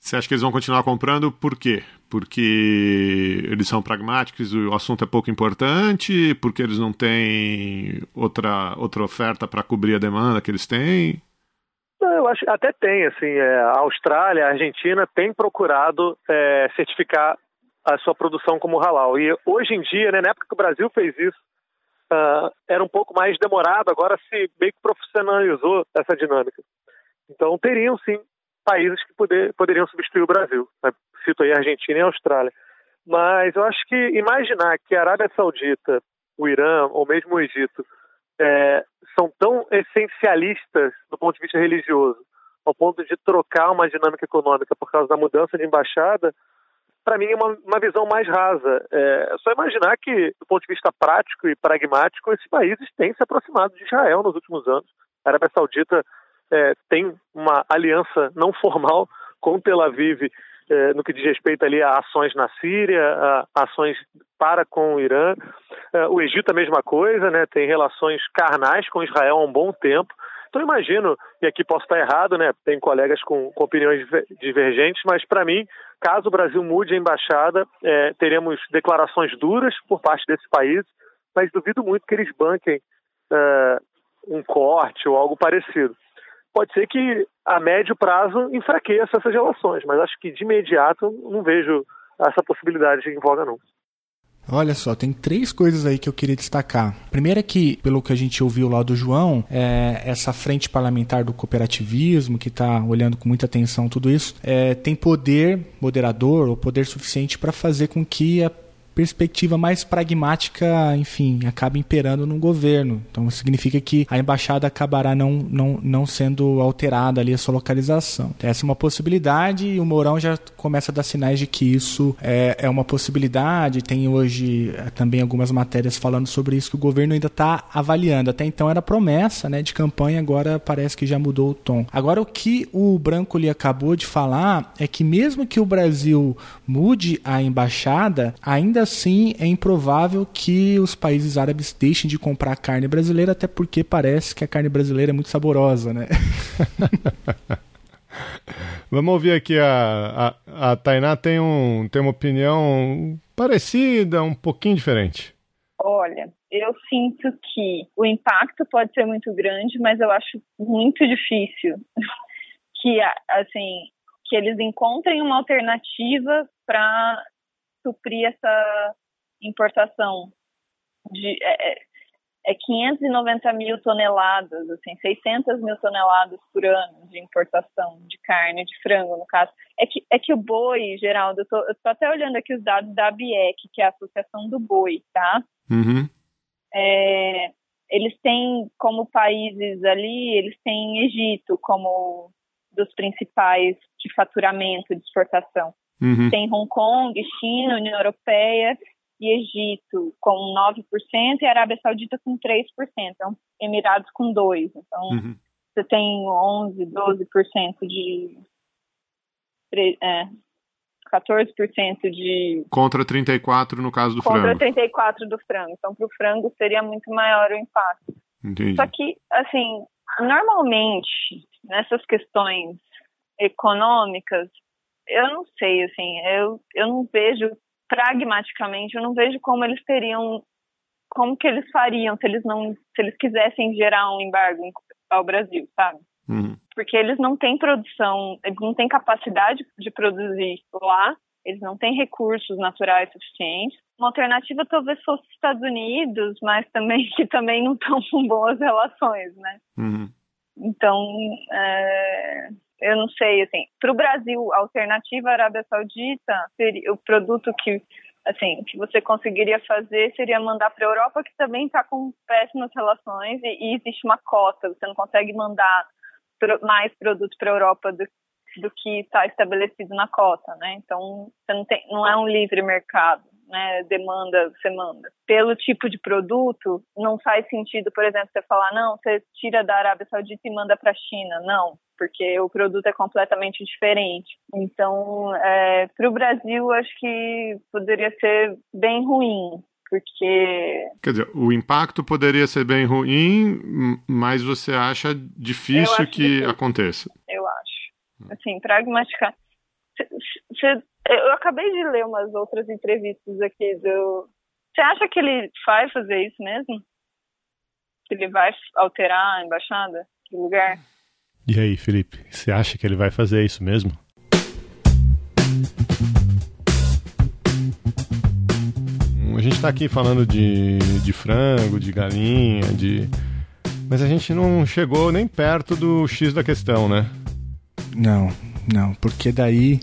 Speaker 2: Você acha que eles vão continuar comprando por quê? Porque eles são pragmáticos, o assunto é pouco importante, porque eles não têm outra, outra oferta para cobrir a demanda que eles têm?
Speaker 4: Eu acho até tem, assim, é, a Austrália, a Argentina tem procurado é, certificar a sua produção como halal. E hoje em dia, né, na época que o Brasil fez isso, uh, era um pouco mais demorado, agora se meio que profissionalizou essa dinâmica. Então teriam sim países que poder, poderiam substituir o Brasil. Né? Cito aí a Argentina e a Austrália. Mas eu acho que imaginar que a Arábia Saudita, o Irã ou mesmo o Egito é, são tão essencialistas do ponto de vista religioso, ao ponto de trocar uma dinâmica econômica por causa da mudança de embaixada, para mim, é uma, uma visão mais rasa. É, é só imaginar que, do ponto de vista prático e pragmático, esses países têm se aproximado de Israel nos últimos anos. A Arábia Saudita é, tem uma aliança não formal com Tel Aviv é, no que diz respeito ali a ações na Síria, a ações para com o Irã. É, o Egito a mesma coisa, né? Tem relações carnais com Israel há um bom tempo. Então imagino, e aqui posso estar errado, né? Tem colegas com, com opiniões divergentes, mas para mim, caso o Brasil mude a embaixada, é, teremos declarações duras por parte desse país, mas duvido muito que eles banquem é, um corte ou algo parecido. Pode ser que a médio prazo enfraqueça essas relações, mas acho que de imediato não vejo essa possibilidade em voga não.
Speaker 1: Olha só, tem três coisas aí que eu queria destacar. Primeiro é que, pelo que a gente ouviu lá do João, é, essa frente parlamentar do cooperativismo, que está olhando com muita atenção tudo isso, é, tem poder moderador ou poder suficiente para fazer com que a perspectiva mais pragmática, enfim, acaba imperando no governo. Então significa que a embaixada acabará não, não, não sendo alterada ali a sua localização. Essa é uma possibilidade e o Mourão já começa a dar sinais de que isso é, é uma possibilidade. Tem hoje é, também algumas matérias falando sobre isso que o governo ainda está avaliando. Até então era promessa né, de campanha, agora parece que já mudou o tom. Agora o que o Branco lhe acabou de falar é que mesmo que o Brasil mude a embaixada, ainda assim é improvável que os países árabes deixem de comprar carne brasileira, até porque parece que a carne brasileira é muito saborosa, né?
Speaker 2: Vamos ouvir aqui a, a, a Tainá tem, um, tem uma opinião parecida, um pouquinho diferente.
Speaker 5: Olha, eu sinto que o impacto pode ser muito grande, mas eu acho muito difícil que assim que eles encontrem uma alternativa para suprir essa importação de é, é 590 é mil toneladas, assim, 600 mil toneladas por ano de importação de carne, de frango, no caso. É que, é que o boi, Geraldo, eu tô, eu tô até olhando aqui os dados da ABIEC, que é a Associação do Boi, tá?
Speaker 2: Uhum.
Speaker 5: É, eles têm como países ali, eles têm Egito como dos principais de faturamento de exportação.
Speaker 2: Uhum.
Speaker 5: Tem Hong Kong, China, União Europeia e Egito com 9% e Arábia Saudita com 3%. Então, Emirados com 2%. Então, uhum. você tem 11%, 12% de. É, 14% de.
Speaker 2: Contra 34% no caso do
Speaker 5: contra
Speaker 2: frango.
Speaker 5: Contra 34% do frango. Então, para o frango seria muito maior o impacto.
Speaker 2: Entendi.
Speaker 5: Só que, assim, normalmente, nessas questões econômicas, eu não sei, assim, eu, eu não vejo pragmaticamente, eu não vejo como eles teriam, como que eles fariam se eles não, se eles quisessem gerar um embargo ao Brasil, sabe?
Speaker 2: Uhum.
Speaker 5: Porque eles não têm produção, eles não têm capacidade de produzir lá, eles não têm recursos naturais suficientes. Uma alternativa talvez fosse os Estados Unidos, mas também que também não estão com boas relações, né?
Speaker 2: Uhum.
Speaker 5: Então, é, eu não sei, assim, para o Brasil, a alternativa à Arábia Saudita, seria, o produto que, assim, que você conseguiria fazer seria mandar para a Europa, que também está com péssimas relações e, e, existe uma cota, você não consegue mandar pro, mais produtos para a Europa do, do que está estabelecido na cota, né? Então, você não, tem, não é um livre mercado né, demanda, você manda. Pelo tipo de produto, não faz sentido, por exemplo, você falar, não, você tira da Arábia Saudita e manda para a China. Não, porque o produto é completamente diferente. Então, é, para o Brasil, acho que poderia ser bem ruim, porque.
Speaker 2: Quer dizer, o impacto poderia ser bem ruim, mas você acha difícil que difícil. aconteça?
Speaker 5: Eu acho. Assim, pragmaticamente. Você eu acabei de ler umas outras entrevistas aqui do. Você acha que ele vai fazer isso mesmo? Que ele vai alterar a embaixada de lugar?
Speaker 2: E aí, Felipe, você acha que ele vai fazer isso mesmo? A gente está aqui falando de, de frango, de galinha, de. Mas a gente não chegou nem perto do X da questão, né?
Speaker 1: Não, não, porque daí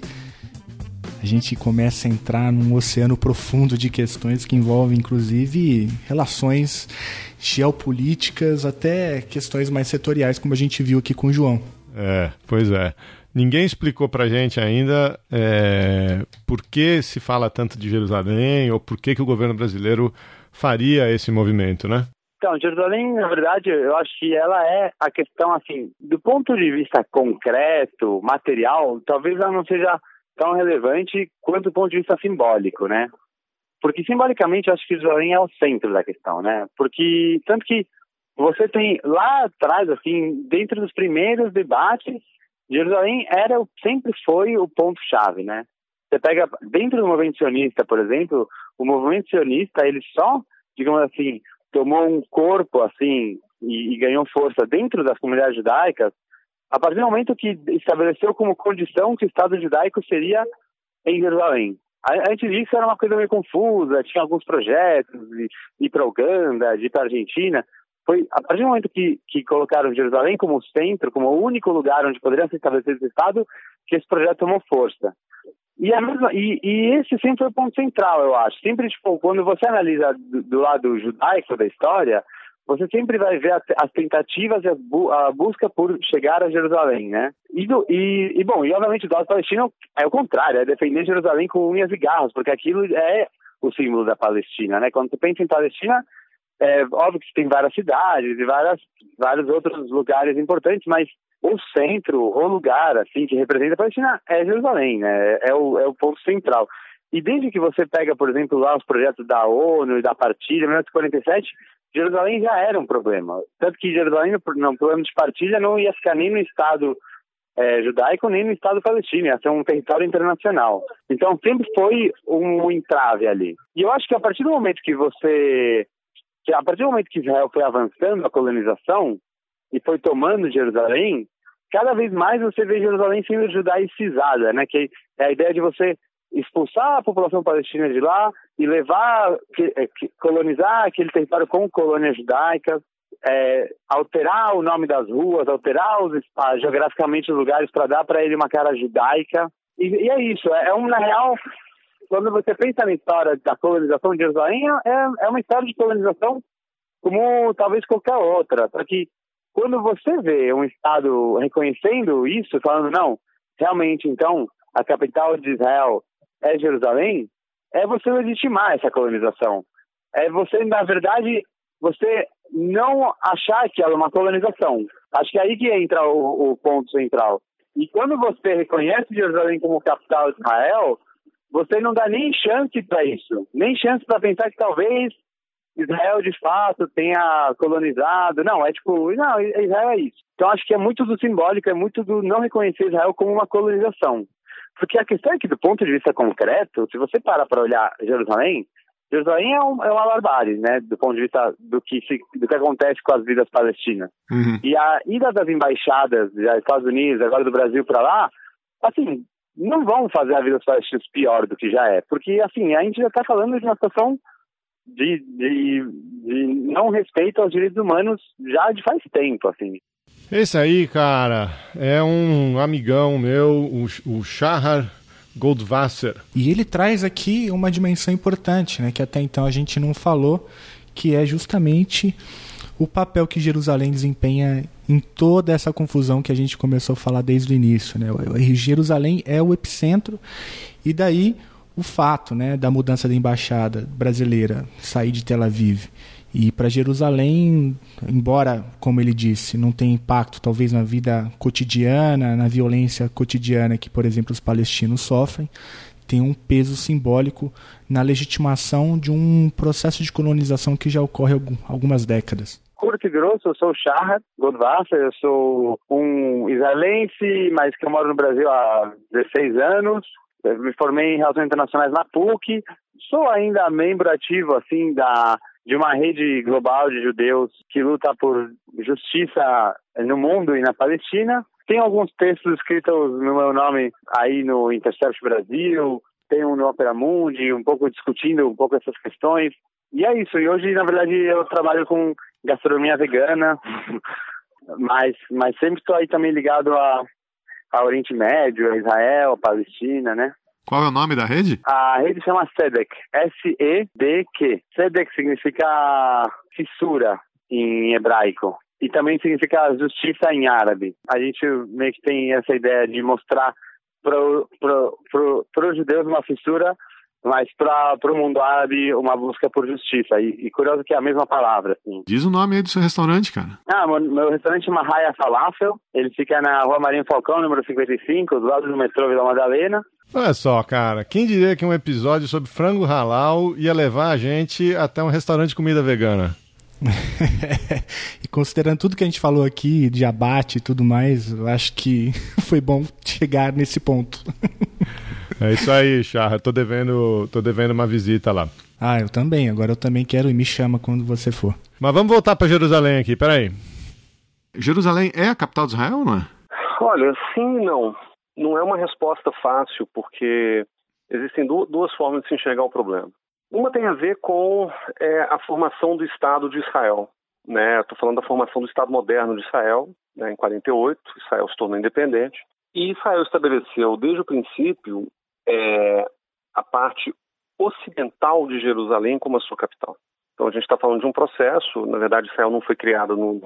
Speaker 1: a gente começa a entrar num oceano profundo de questões que envolvem, inclusive, relações geopolíticas, até questões mais setoriais, como a gente viu aqui com o João.
Speaker 2: É, pois é. Ninguém explicou pra gente ainda é, por que se fala tanto de Jerusalém ou por que, que o governo brasileiro faria esse movimento, né?
Speaker 7: Então, Jerusalém, na verdade, eu acho que ela é a questão, assim, do ponto de vista concreto, material, talvez ela não seja tão relevante quanto do ponto de vista simbólico, né? Porque simbolicamente acho que Jerusalém é o centro da questão, né? Porque tanto que você tem lá atrás, assim, dentro dos primeiros debates, Jerusalém era, sempre foi o ponto-chave, né? Você pega dentro do movimento sionista, por exemplo, o movimento sionista, ele só, digamos assim, tomou um corpo, assim, e, e ganhou força dentro das comunidades judaicas a partir do momento que estabeleceu como condição que o Estado judaico seria em Jerusalém. Antes disso era uma coisa meio confusa, tinha alguns projetos de ir para Uganda, de ir para Argentina. Foi a partir do momento que, que colocaram Jerusalém como centro, como o único lugar onde poderia ser estabelecido esse Estado, que esse projeto tomou força. E, mesma, e, e, esse sempre foi o ponto central, eu acho. Sempre, tipo, quando você analisa do, do lado judaico da história, você sempre vai ver as tentativas e a busca por chegar a Jerusalém, né? E, do, e, e, bom, e obviamente o lado palestino é o contrário, é defender Jerusalém com unhas e garras, porque aquilo é o símbolo da Palestina, né? Quando você pensa em Palestina, é óbvio que tem várias cidades e várias, vários outros lugares importantes, mas o centro, o lugar, assim, que representa a Palestina é Jerusalém, né? É o, é o ponto central. E desde que você pega, por exemplo, lá os projetos da ONU e da partilha, em 1947, Jerusalém já era um problema. Tanto que Jerusalém, no plano de partilha, não ia ficar nem no Estado é, judaico, nem no Estado palestino, ia ser um território internacional. Então sempre foi um entrave ali. E eu acho que a partir do momento que você. Que a partir do momento que Israel foi avançando a colonização e foi tomando Jerusalém, cada vez mais você vê Jerusalém sendo judaicizada, né? Que é a ideia de você expulsar a população palestina de lá e levar, que, é, que, colonizar aquele território com colônias judaicas, é, alterar o nome das ruas, alterar os, ah, geograficamente os lugares para dar para ele uma cara judaica. E, e é isso, é, é um, na real, quando você pensa na história da colonização de Jerusalém, é, é uma história de colonização como talvez qualquer outra. Só que quando você vê um Estado reconhecendo isso, falando, não, realmente, então, a capital de Israel é Jerusalém, é você legitimar essa colonização. É você, na verdade, você não achar que ela é uma colonização. Acho que é aí que entra o, o ponto central. E quando você reconhece Jerusalém como capital de Israel, você não dá nem chance para isso, nem chance para pensar que talvez Israel de fato tenha colonizado. Não, é tipo, não, Israel é isso. Então acho que é muito do simbólico, é muito do não reconhecer Israel como uma colonização. Porque a questão é que, do ponto de vista concreto, se você para para olhar Jerusalém, Jerusalém é, um, é uma barbárie, né, do ponto de vista do que, se, do que acontece com as vidas palestinas. Uhum. E a ida das embaixadas dos Estados Unidos, agora do Brasil para lá, assim, não vão fazer a vida dos palestinos pior do que já é. Porque, assim, a gente já está falando de uma situação de, de, de não respeito aos direitos humanos já de faz tempo, assim.
Speaker 2: Esse aí, cara, é um amigão meu, o, o Shahar Goldwasser.
Speaker 1: E ele traz aqui uma dimensão importante, né, que até então a gente não falou, que é justamente o papel que Jerusalém desempenha em toda essa confusão que a gente começou a falar desde o início. Né? Jerusalém é o epicentro, e daí o fato né, da mudança da embaixada brasileira sair de Tel Aviv e para Jerusalém, embora, como ele disse, não tenha impacto talvez na vida cotidiana, na violência cotidiana que, por exemplo, os palestinos sofrem, tem um peso simbólico na legitimação de um processo de colonização que já ocorre há algumas décadas.
Speaker 7: Curto e grosso, eu sou Shahar Godwasser, eu sou um israelense, mas que eu moro no Brasil há 16 anos. Eu me formei em Relações Internacionais na PUC. Sou ainda membro ativo assim da de uma rede global de judeus que luta por justiça no mundo e na Palestina. Tem alguns textos escritos no meu nome aí no Intercept Brasil, tem um no Opera Mundi, um pouco discutindo um pouco essas questões. E é isso. E hoje, na verdade, eu trabalho com gastronomia vegana, mas, mas sempre estou aí também ligado a, a Oriente Médio, a Israel, a Palestina, né?
Speaker 2: Qual é o nome da rede?
Speaker 7: A rede chama SEDEC, S-E-D-Q. SEDEC significa fissura em hebraico e também significa justiça em árabe. A gente meio que tem essa ideia de mostrar para os judeus uma fissura mas para o mundo árabe uma busca por justiça. E, e, curioso que é a mesma palavra. Assim.
Speaker 2: Diz o nome aí do seu restaurante, cara.
Speaker 7: Ah, meu, meu restaurante chama Raya Falafel. Ele fica na Rua Marinho Falcão, número 55, do lado do metrô Vila Madalena.
Speaker 2: Olha só, cara, quem diria que um episódio sobre frango halal ia levar a gente até um restaurante de comida vegana?
Speaker 1: e considerando tudo que a gente falou aqui de abate e tudo mais, eu acho que foi bom chegar nesse ponto.
Speaker 2: É isso aí, Charra. Tô devendo, tô devendo uma visita lá.
Speaker 1: Ah, eu também. Agora eu também quero e me chama quando você for.
Speaker 2: Mas vamos voltar para Jerusalém aqui, peraí. Jerusalém é a capital de Israel, não é?
Speaker 8: Olha, sim e não. Não é uma resposta fácil, porque existem duas formas de se enxergar o problema. Uma tem a ver com é, a formação do Estado de Israel. Né? Estou falando da formação do Estado moderno de Israel, né, em 48, Israel se tornou independente. E Israel estabeleceu desde o princípio é, a parte ocidental de Jerusalém como a sua capital. Então a gente está falando de um processo, na verdade Israel não foi criado no,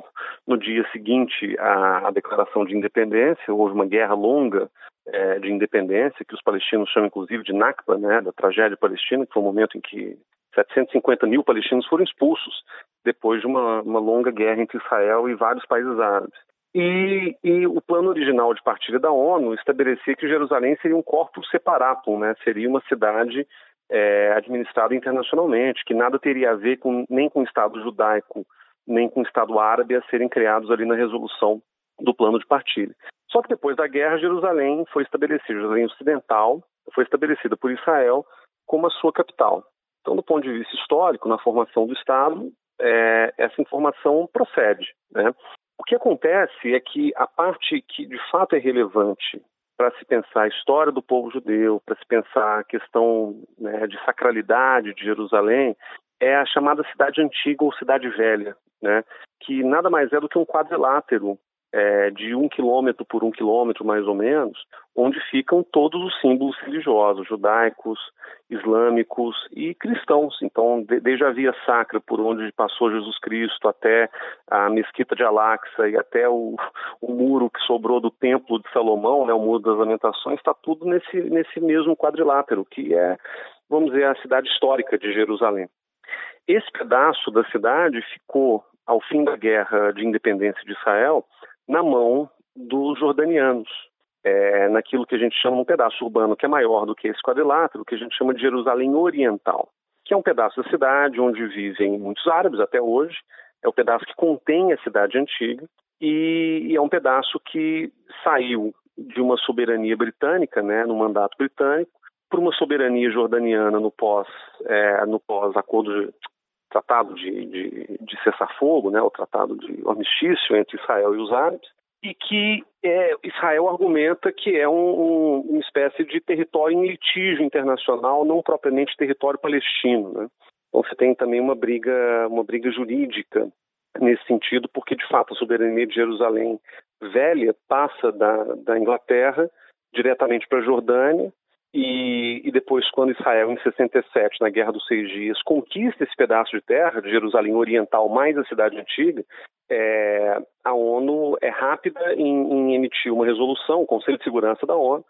Speaker 8: no dia seguinte à, à, declaração de independência, houve uma guerra longa é, de independência, que os palestinos chamam inclusive de Nakba, né, da tragédia palestina, que foi o um momento em que 750 mil palestinos foram expulsos depois de uma, uma longa guerra entre Israel e vários países árabes. E, e, o plano original de partilha da ONU estabelecia que Jerusalém seria um corpo separatum, né? seria uma cidade é, administrada internacionalmente, que nada teria a ver com, nem com o Estado judaico, nem com o Estado árabe a serem criados ali na resolução do plano de partilha. Só que depois da guerra, Jerusalém foi estabelecida, Jerusalém Ocidental foi estabelecida por Israel como a sua capital. Então, do ponto de vista histórico, na formação do Estado, é, essa informação procede. Né? O que acontece é que a parte que de fato é relevante para se pensar a história do povo judeu, para se pensar a questão né, de sacralidade de Jerusalém, é a chamada cidade antiga ou cidade velha, né, que nada mais é do que um quadrilátero é, de um quilômetro por um quilômetro, mais ou menos, onde ficam todos os símbolos religiosos, judaicos, islâmicos e cristãos. Então, de, desde a via sacra por onde passou Jesus Cristo até a mesquita de Al-Aqsa e até o, o, muro que sobrou do templo de Salomão, né, o muro das lamentações, está tudo nesse, nesse mesmo quadrilátero, que é, vamos dizer, a cidade histórica de Jerusalém. Esse pedaço da cidade ficou, ao fim da guerra de independência de Israel, na mão dos jordanianos, é, naquilo que a gente chama um pedaço urbano que é maior do que esse quadrilátero, que a gente chama de Jerusalém Oriental, que é um pedaço da cidade onde vivem muitos árabes até hoje, é o pedaço que contém a cidade antiga e, e é um pedaço que saiu de uma soberania britânica, né, no mandato britânico, para uma soberania jordaniana no pós é, no pós acordo tratado de, de, de cessar-fogo, né, o tratado de armistício entre Israel e os árabes, e que é, Israel argumenta que é um, um, uma espécie de território em litígio internacional, não propriamente território palestino. Né? Então você tem também uma briga, uma briga jurídica nesse sentido, porque de fato a soberania de Jerusalém velha passa da, da Inglaterra diretamente para a Jordânia e, e, depois, quando Israel, em 67, na Guerra dos Seis Dias, conquista esse pedaço de terra, de Jerusalém Oriental, mais a cidade antiga, é, a ONU é rápida em, em, emitir uma resolução, o Conselho de Segurança da ONU,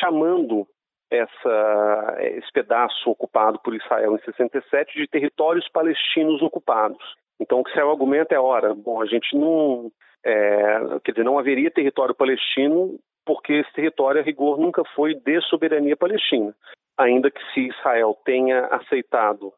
Speaker 8: chamando essa, esse pedaço ocupado por Israel em 67 de territórios palestinos ocupados. Então, o que Israel argumenta é, ora, bom, a gente não, é, quer dizer, não haveria território palestino porque esse território, a rigor, nunca foi de soberania palestina. Ainda que se Israel tenha aceitado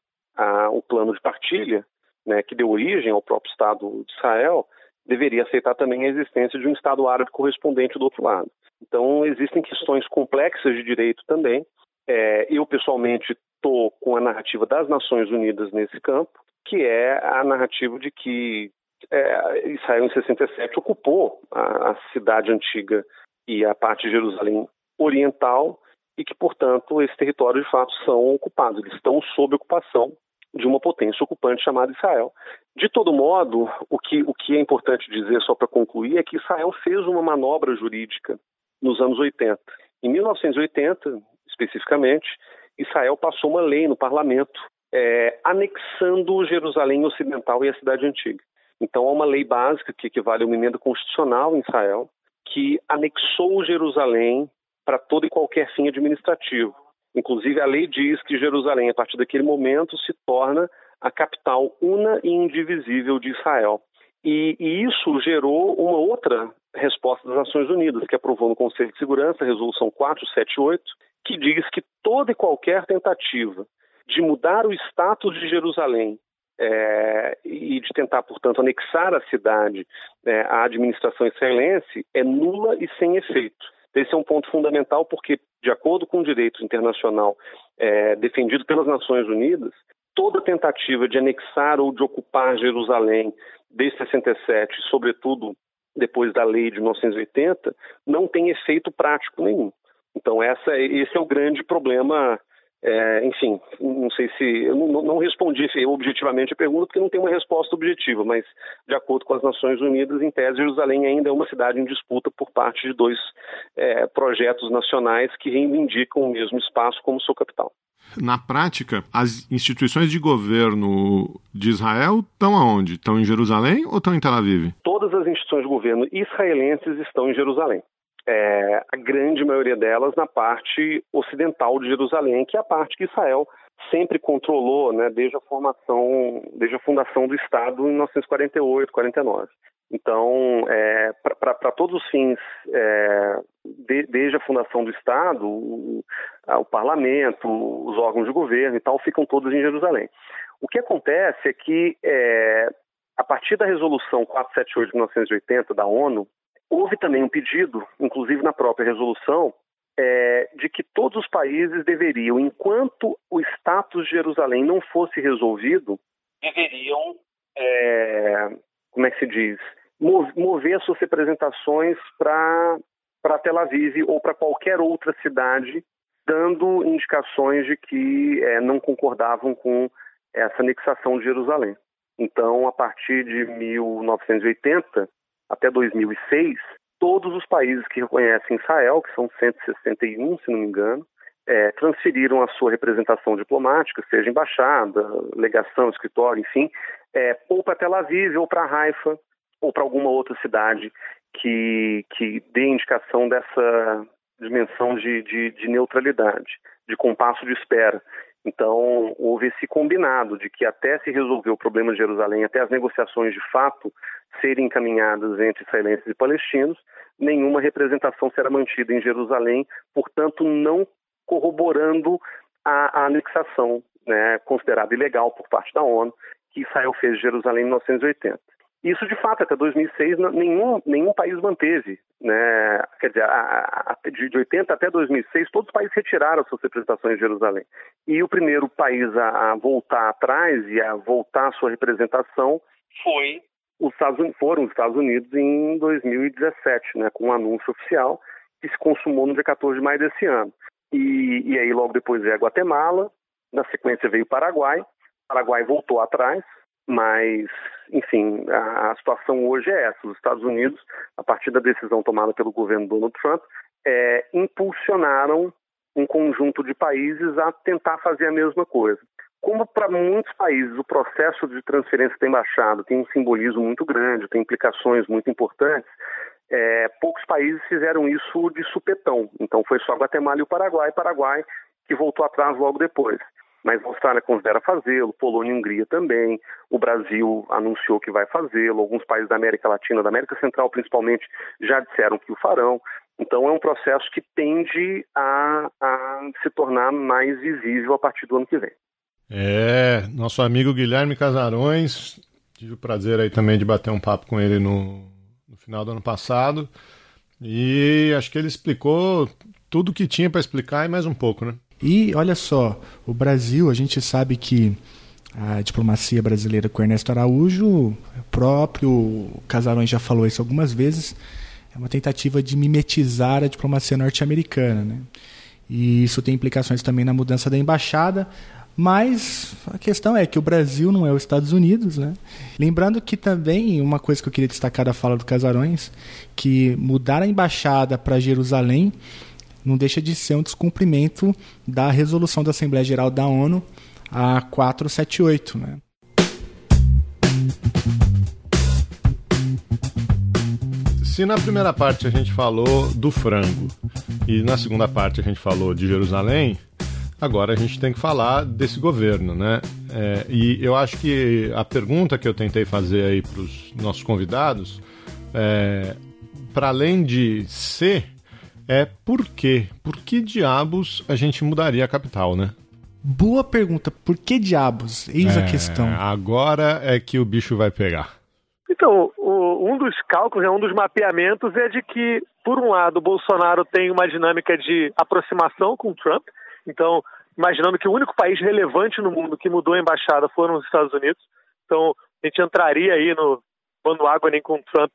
Speaker 8: o plano de partilha, né, que deu origem ao próprio Estado de Israel, deveria aceitar também a existência de um Estado árabe correspondente do outro lado. Então, existem questões complexas de direito também. É, eu, pessoalmente, estou com a narrativa das Nações Unidas nesse campo, que é a narrativa de que é, Israel, em 67, ocupou a, a cidade antiga e a parte de Jerusalém Oriental e que, portanto, esses territórios de fato são ocupados, eles estão sob ocupação de uma potência ocupante chamada Israel. De todo modo, o que, o que é importante dizer, só para concluir, é que Israel fez uma manobra jurídica nos anos 80. Em 1980, especificamente, Israel passou uma lei no parlamento é, anexando Jerusalém Ocidental e a Cidade Antiga. Então, há uma lei básica que equivale a uma emenda constitucional em Israel, que anexou Jerusalém para todo e qualquer fim administrativo. Inclusive, a lei diz que Jerusalém, a partir daquele momento, se torna a capital una e indivisível de Israel. E, e, isso gerou uma outra resposta das Nações Unidas, que aprovou no Conselho de Segurança a Resolução 478, que diz que toda e qualquer tentativa de mudar o status de Jerusalém é, e de tentar, portanto, anexar a cidade é, à administração israelense é nula e sem efeito. Esse é um ponto fundamental porque, de acordo com o direito internacional é, defendido pelas Nações Unidas, toda tentativa de anexar ou de ocupar Jerusalém desde 67, sobretudo depois da lei de 1980, não tem efeito prático nenhum. Então essa, esse é o grande problema é, enfim, não sei se. Eu não, não, respondi objetivamente a pergunta, porque não tem uma resposta objetiva, mas, de acordo com as Nações Unidas, em tese, Jerusalém ainda é uma cidade em disputa por parte de dois é, projetos nacionais que reivindicam o mesmo espaço como sua capital.
Speaker 2: Na prática, as instituições de governo de Israel estão aonde? Estão em Jerusalém ou estão em Tel Aviv?
Speaker 8: Todas as instituições de governo israelenses estão em Jerusalém é, a grande maioria delas na parte ocidental de Jerusalém, que é a parte que Israel sempre controlou, né, desde a formação, desde a fundação do Estado em 1948, 49. Então, é, para todos os fins, é, de, desde a fundação do Estado, o, o, parlamento, os órgãos de governo e tal, ficam todos em Jerusalém. O que acontece é que, é, a partir da resolução 478 de 1980 da ONU, Houve também um pedido, inclusive na própria resolução, é, de que todos os países deveriam, enquanto o status de Jerusalém não fosse resolvido, deveriam, é, como é que se diz, mover suas representações para Tel Aviv ou para qualquer outra cidade, dando indicações de que é, não concordavam com essa anexação de Jerusalém. Então, a partir de 1980, até 2006, todos os países que reconhecem Israel, que são 161, se não me engano, é, transferiram a sua representação diplomática, seja embaixada, legação, escritório, enfim, é, ou para Tel Aviv, ou para Haifa, ou para alguma outra cidade que, que dê indicação dessa dimensão de, de, de neutralidade, de compasso de espera. Então, houve esse combinado de que até se resolver o problema de Jerusalém, até as negociações de fato serem encaminhadas entre israelenses e palestinos, nenhuma representação será mantida em Jerusalém, portanto, não corroborando a, a anexação né, considerada ilegal por parte da ONU que Israel fez de Jerusalém em 1980. Isso, de fato, até 2006, nenhum, nenhum país manteve. Né? Quer dizer, a, a, de 80 até 2006, todos os países retiraram suas representações em Jerusalém. E o primeiro país a, a voltar atrás e a voltar a sua representação foi os Estados Unidos, foram os Estados Unidos em 2017, né, com um anúncio oficial que se consumou no dia 14 de maio desse ano. E, e aí, logo depois veio a Guatemala, na sequência veio o Paraguai. O Paraguai voltou atrás, mas, enfim, a, a, situação hoje é essa. Os Estados Unidos, a partir da decisão tomada pelo governo Donald Trump, é, impulsionaram um conjunto de países a tentar fazer a mesma coisa. Como para muitos países o processo de transferência da embaixada tem um simbolismo muito grande, tem implicações muito importantes, é, poucos países fizeram isso de supetão. Então foi só Guatemala e o Paraguai, Paraguai que voltou atrás logo depois mas a Austrália considera fazê-lo, Polônia e Hungria também, o Brasil anunciou que vai fazê-lo, alguns países da América Latina, da América Central principalmente, já disseram que o farão. Então é um processo que tende a, a se tornar mais visível a partir do ano que vem.
Speaker 2: É, nosso amigo Guilherme Casarões, tive o prazer aí também de bater um papo com ele no, no final do ano passado. E acho que ele explicou tudo o que tinha para explicar e mais um pouco, né?
Speaker 1: E olha só, o Brasil, a gente sabe que a diplomacia brasileira com Ernesto Araújo, o próprio Casarões já falou isso algumas vezes, é uma tentativa de mimetizar a diplomacia norte-americana. Né? E isso tem implicações também na mudança da embaixada. Mas a questão é que o Brasil não é os Estados Unidos, né? Lembrando que também uma coisa que eu queria destacar da fala do Casarões, que mudar a embaixada para Jerusalém não deixa de ser um descumprimento da resolução da Assembleia Geral da ONU, a 478. Né?
Speaker 2: Se na primeira parte a gente falou do frango e na segunda parte a gente falou de Jerusalém, agora a gente tem que falar desse governo, né? É, e eu acho que a pergunta que eu tentei fazer aí para os nossos convidados, é, para além de ser é por quê? Por que diabos a gente mudaria a capital, né?
Speaker 1: Boa pergunta. Por que diabos? Eis
Speaker 2: é,
Speaker 1: a questão.
Speaker 2: Agora é que o bicho vai pegar.
Speaker 4: Então, o, um dos cálculos, né, um dos mapeamentos é de que, por um lado, o Bolsonaro tem uma dinâmica de aproximação com o Trump. Então, imaginando que o único país relevante no mundo que mudou a embaixada foram os Estados Unidos. Então, a gente entraria aí no bando água nem com o Trump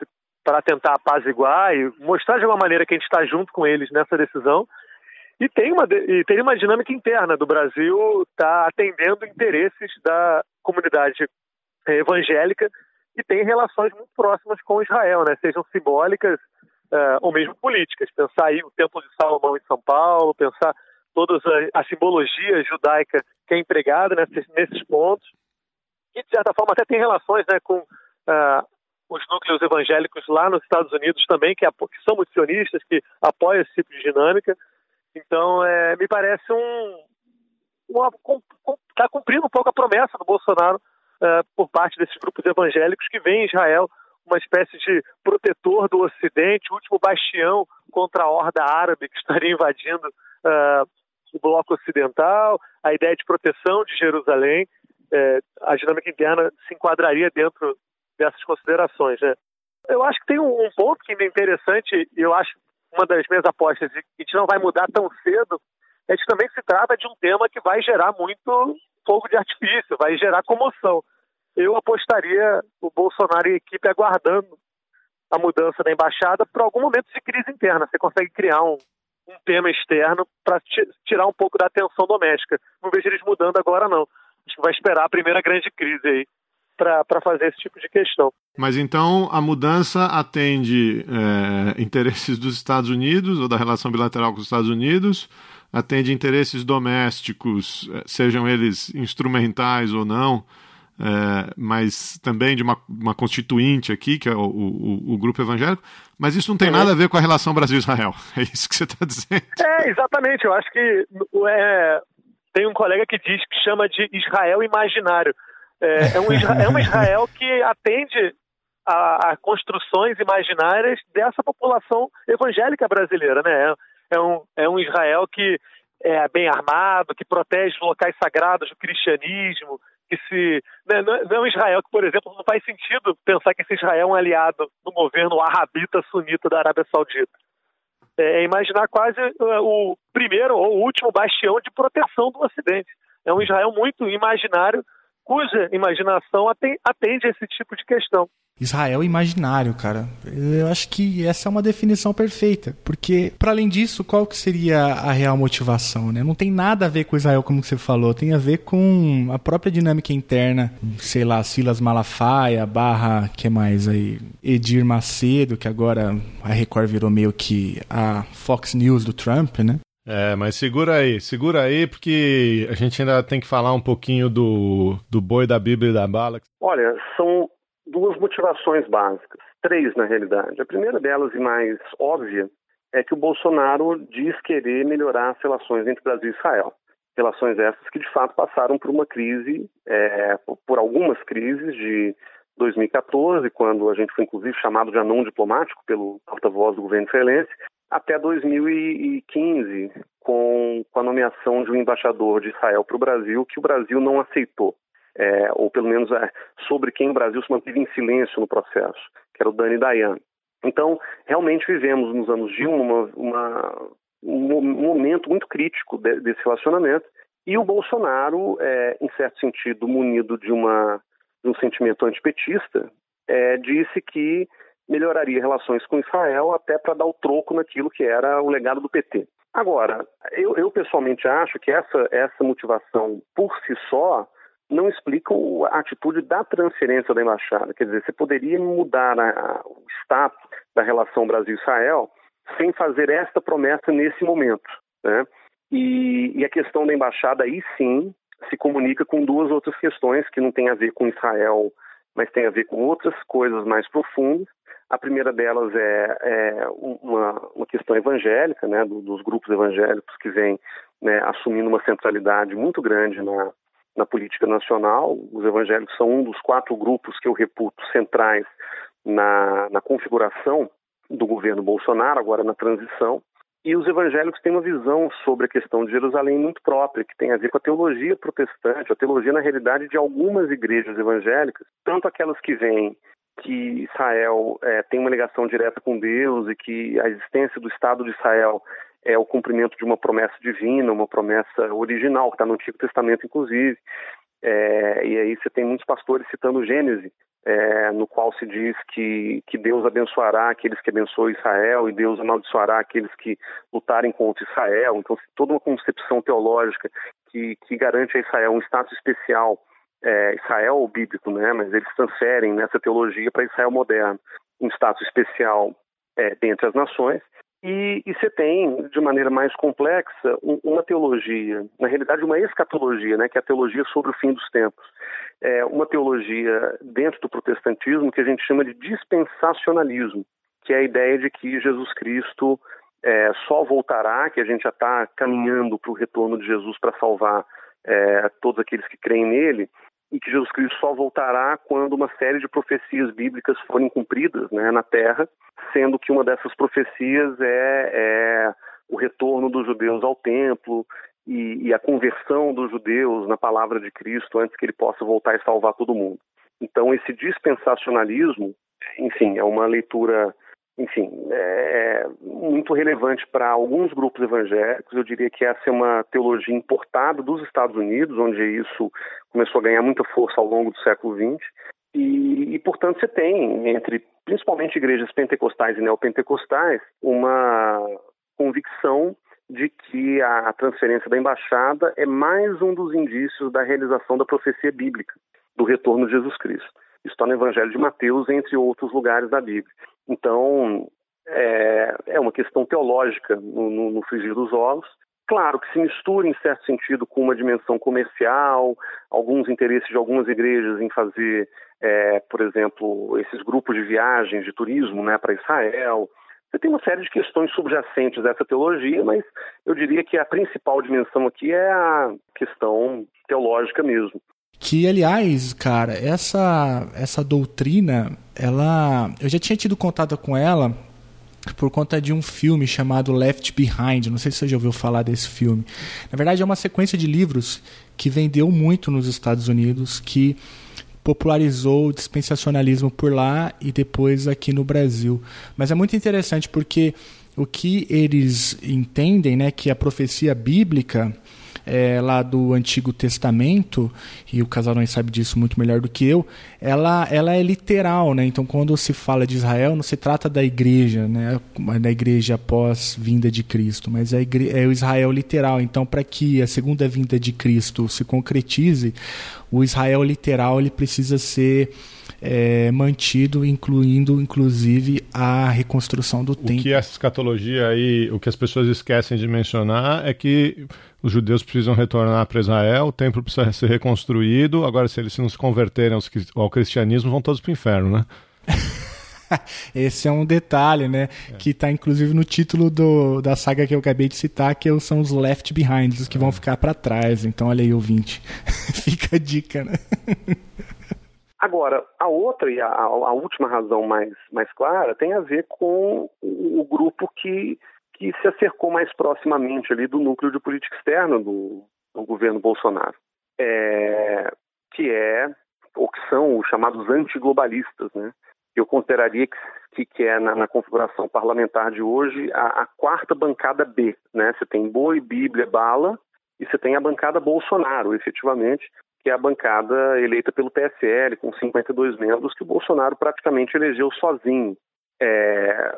Speaker 4: para tentar apaziguar e mostrar de alguma maneira que a gente está junto com eles nessa decisão. E tem uma, e tem uma dinâmica interna do Brasil está atendendo interesses da comunidade evangélica que tem relações muito próximas com Israel, né? sejam simbólicas uh, ou mesmo políticas. Pensar aí o Templo de Salomão em São Paulo, pensar toda a, a simbologia judaica que é empregada nesses, nesses pontos, e de certa forma até tem relações né, com uh, os núcleos evangélicos lá nos Estados Unidos também, que, que são muito sionistas, que apoiam esse tipo de dinâmica. Então, é, me parece um. Está cumprindo um pouco a promessa do Bolsonaro uh, por parte desses grupos evangélicos que veem Israel uma espécie de protetor do Ocidente, último bastião contra a horda árabe que estaria invadindo uh, o bloco ocidental, a ideia de proteção de Jerusalém, uh, a dinâmica interna se enquadraria dentro dessas considerações. Né? Eu acho que tem um, um ponto que é interessante, e eu acho uma das minhas apostas, e que não vai mudar tão cedo, é que também se trata de um tema que vai gerar muito fogo de artifício, vai gerar comoção. Eu apostaria o Bolsonaro e a equipe aguardando a mudança da embaixada por algum momento de crise interna. Você consegue criar um, um tema externo para tirar um pouco da atenção doméstica. Não vejo eles mudando agora, não. Acho que vai esperar a primeira grande crise aí para fazer esse tipo de questão.
Speaker 2: Mas então a mudança atende é, interesses dos Estados Unidos ou da relação bilateral com os Estados Unidos, atende interesses domésticos, é, sejam eles instrumentais ou não, é, mas também de uma, uma, constituinte aqui, que é o, o, o, grupo evangélico, mas isso não tem nada a ver com a relação Brasil-Israel. É isso que você está dizendo.
Speaker 4: É, exatamente. Eu acho que é, tem um colega que diz que chama de Israel imaginário. É, é, um, é uma Israel que atende a, a, construções imaginárias dessa população evangélica brasileira, né? É, é, um, é um Israel que é bem armado, que protege locais sagrados do cristianismo, que se. Né, não é um Israel que, por exemplo, não faz sentido pensar que esse Israel é um aliado do governo arabita sunita da Arábia Saudita. É, é imaginar quase o primeiro ou o último bastião de proteção do Ocidente. É um Israel muito imaginário cuja imaginação atende a esse tipo de questão.
Speaker 1: Israel imaginário, cara. Eu acho que essa é uma definição perfeita, porque para além disso, qual que seria a real motivação, né? Não tem nada a ver com Israel como você falou, tem a ver com a própria dinâmica interna, sei lá, Silas Malafaia, barra, que mais aí, Edir Macedo, que agora a Record virou meio que a Fox News do Trump, né?
Speaker 2: É, mas segura aí, segura aí, porque a gente ainda tem que falar um pouquinho do, do boi da Bíblia e da bala.
Speaker 8: Olha, são duas motivações básicas, três na realidade. A primeira delas, e mais óbvia, é que o Bolsonaro diz querer melhorar as relações entre Brasil e Israel. Relações essas que, de fato, passaram por uma crise, é, por algumas crises de 2014, quando a gente foi, inclusive, chamado de anão diplomático pelo porta-voz do governo israelense, até 2015, com, com a nomeação de um embaixador de Israel para o Brasil, que o Brasil não aceitou, é, ou pelo menos é, sobre quem o Brasil se manteve em silêncio no processo, que era o Dani Dayan. Então, realmente vivemos nos anos de uma, uma, um momento muito crítico de, desse relacionamento, e o Bolsonaro, é, em certo sentido, munido de, uma, de um sentimento antipetista, é, disse que melhoraria relações com Israel até para dar o troco naquilo que era o legado do PT. Agora, eu, eu, pessoalmente acho que essa, essa motivação por si só não explica a atitude da transferência da embaixada. Quer dizer, você poderia mudar a, a, o status da relação Brasil-Israel sem fazer esta promessa nesse momento. Né? E, e a questão da embaixada aí sim se comunica com duas outras questões que não têm a ver com Israel, mas tem a ver com outras coisas mais profundas a primeira delas é, é uma, uma, questão evangélica, né, do, dos grupos evangélicos que vêm né, assumindo uma centralidade muito grande na, na política nacional. Os evangélicos são um dos quatro grupos que eu reputo centrais na, na configuração do governo Bolsonaro, agora na transição. E os evangélicos têm uma visão sobre a questão de Jerusalém muito própria, que tem a ver com a teologia protestante, a teologia, na realidade, de algumas igrejas evangélicas, tanto aquelas que vêm que Israel é, tem uma ligação direta com Deus e que a existência do Estado de Israel é o cumprimento de uma promessa divina, uma promessa original, que está no Antigo Testamento, inclusive. É, e aí você tem muitos pastores citando Gênesis, é, no qual se diz que, que Deus abençoará aqueles que abençoam Israel e Deus amaldiçoará aqueles que lutarem contra Israel. Então, toda uma concepção teológica que, que garante a Israel um status especial, é, Israel bíblico, né? mas eles transferem nessa teologia para Israel moderno, um status especial é, dentre as nações. E, e, você tem, de maneira mais complexa, um, uma teologia, na realidade uma escatologia, né, que é a teologia sobre o fim dos tempos. É uma teologia dentro do protestantismo que a gente chama de dispensacionalismo, que é a ideia de que Jesus Cristo é, só voltará, que a gente já está caminhando para o retorno de Jesus para salvar é, todos aqueles que creem nele, e que Jesus Cristo só voltará quando uma série de profecias bíblicas forem cumpridas né, na Terra, sendo que uma dessas profecias é, é o retorno dos judeus ao templo e, e, a conversão dos judeus na palavra de Cristo antes que ele possa voltar e salvar todo mundo. Então, esse dispensacionalismo, enfim, é uma leitura enfim, é muito relevante para alguns grupos evangélicos. Eu diria que essa é uma teologia importada dos Estados Unidos, onde isso começou a ganhar muita força ao longo do século XX. E, e, portanto, você tem, entre principalmente igrejas pentecostais e neopentecostais, uma convicção de que a transferência da embaixada é mais um dos indícios da realização da profecia bíblica, do retorno de Jesus Cristo. Isso está no Evangelho de Mateus, entre outros lugares da Bíblia. Então, é, é uma questão teológica no, no, no frigir dos ovos. Claro que se mistura, em certo sentido, com uma dimensão comercial, alguns interesses de algumas igrejas em fazer, é, por exemplo, esses grupos de viagens, de turismo né, para Israel. Você tem uma série de questões subjacentes dessa teologia, mas eu diria que a principal dimensão aqui é a questão teológica mesmo.
Speaker 1: Que, aliás, cara, essa, essa doutrina, ela. Eu já tinha tido contato com ela por conta de um filme chamado Left Behind. Não sei se você já ouviu falar desse filme. Na verdade, é uma sequência de livros que vendeu muito nos Estados Unidos, que popularizou o dispensacionalismo por lá e depois aqui no Brasil. Mas é muito interessante porque o que eles entendem, né, que a profecia bíblica é, lá do Antigo Testamento, e o Casarões sabe disso muito melhor do que eu, ela, ela é literal, né? Então, quando se fala de Israel, não se trata da igreja, né? Da igreja após vinda de Cristo, mas é, é o Israel literal. Então, para que a segunda vinda de Cristo se concretize, o Israel literal ele precisa ser é, mantido, incluindo inclusive a reconstrução do
Speaker 2: o
Speaker 1: templo.
Speaker 2: O que essa escatologia aí, o que as pessoas esquecem de mencionar é que os judeus precisam retornar para Israel, o templo precisa ser reconstruído. Agora, se eles não se converterem ao cristianismo, vão todos para o inferno, né?
Speaker 1: Esse é um detalhe, né? É. Que está inclusive no título do, da saga que eu acabei de citar, que são os Left Behind, os que é. vão ficar para trás. Então, olha aí, ouvinte. Fica a dica, né?
Speaker 8: Agora, a outra e a, a, última razão mais, mais clara tem a ver com o, grupo que, que se acercou mais proximamente ali do núcleo de política externa do, do governo Bolsonaro, é, que é ou que são os chamados antiglobalistas, né? Eu consideraria que, que é na, na configuração parlamentar de hoje a, a, quarta bancada B, né? Você tem Boi, Bíblia, Bala e você tem a bancada Bolsonaro, efetivamente, é a bancada eleita pelo PSL, com 52 membros, que o Bolsonaro praticamente elegeu sozinho é,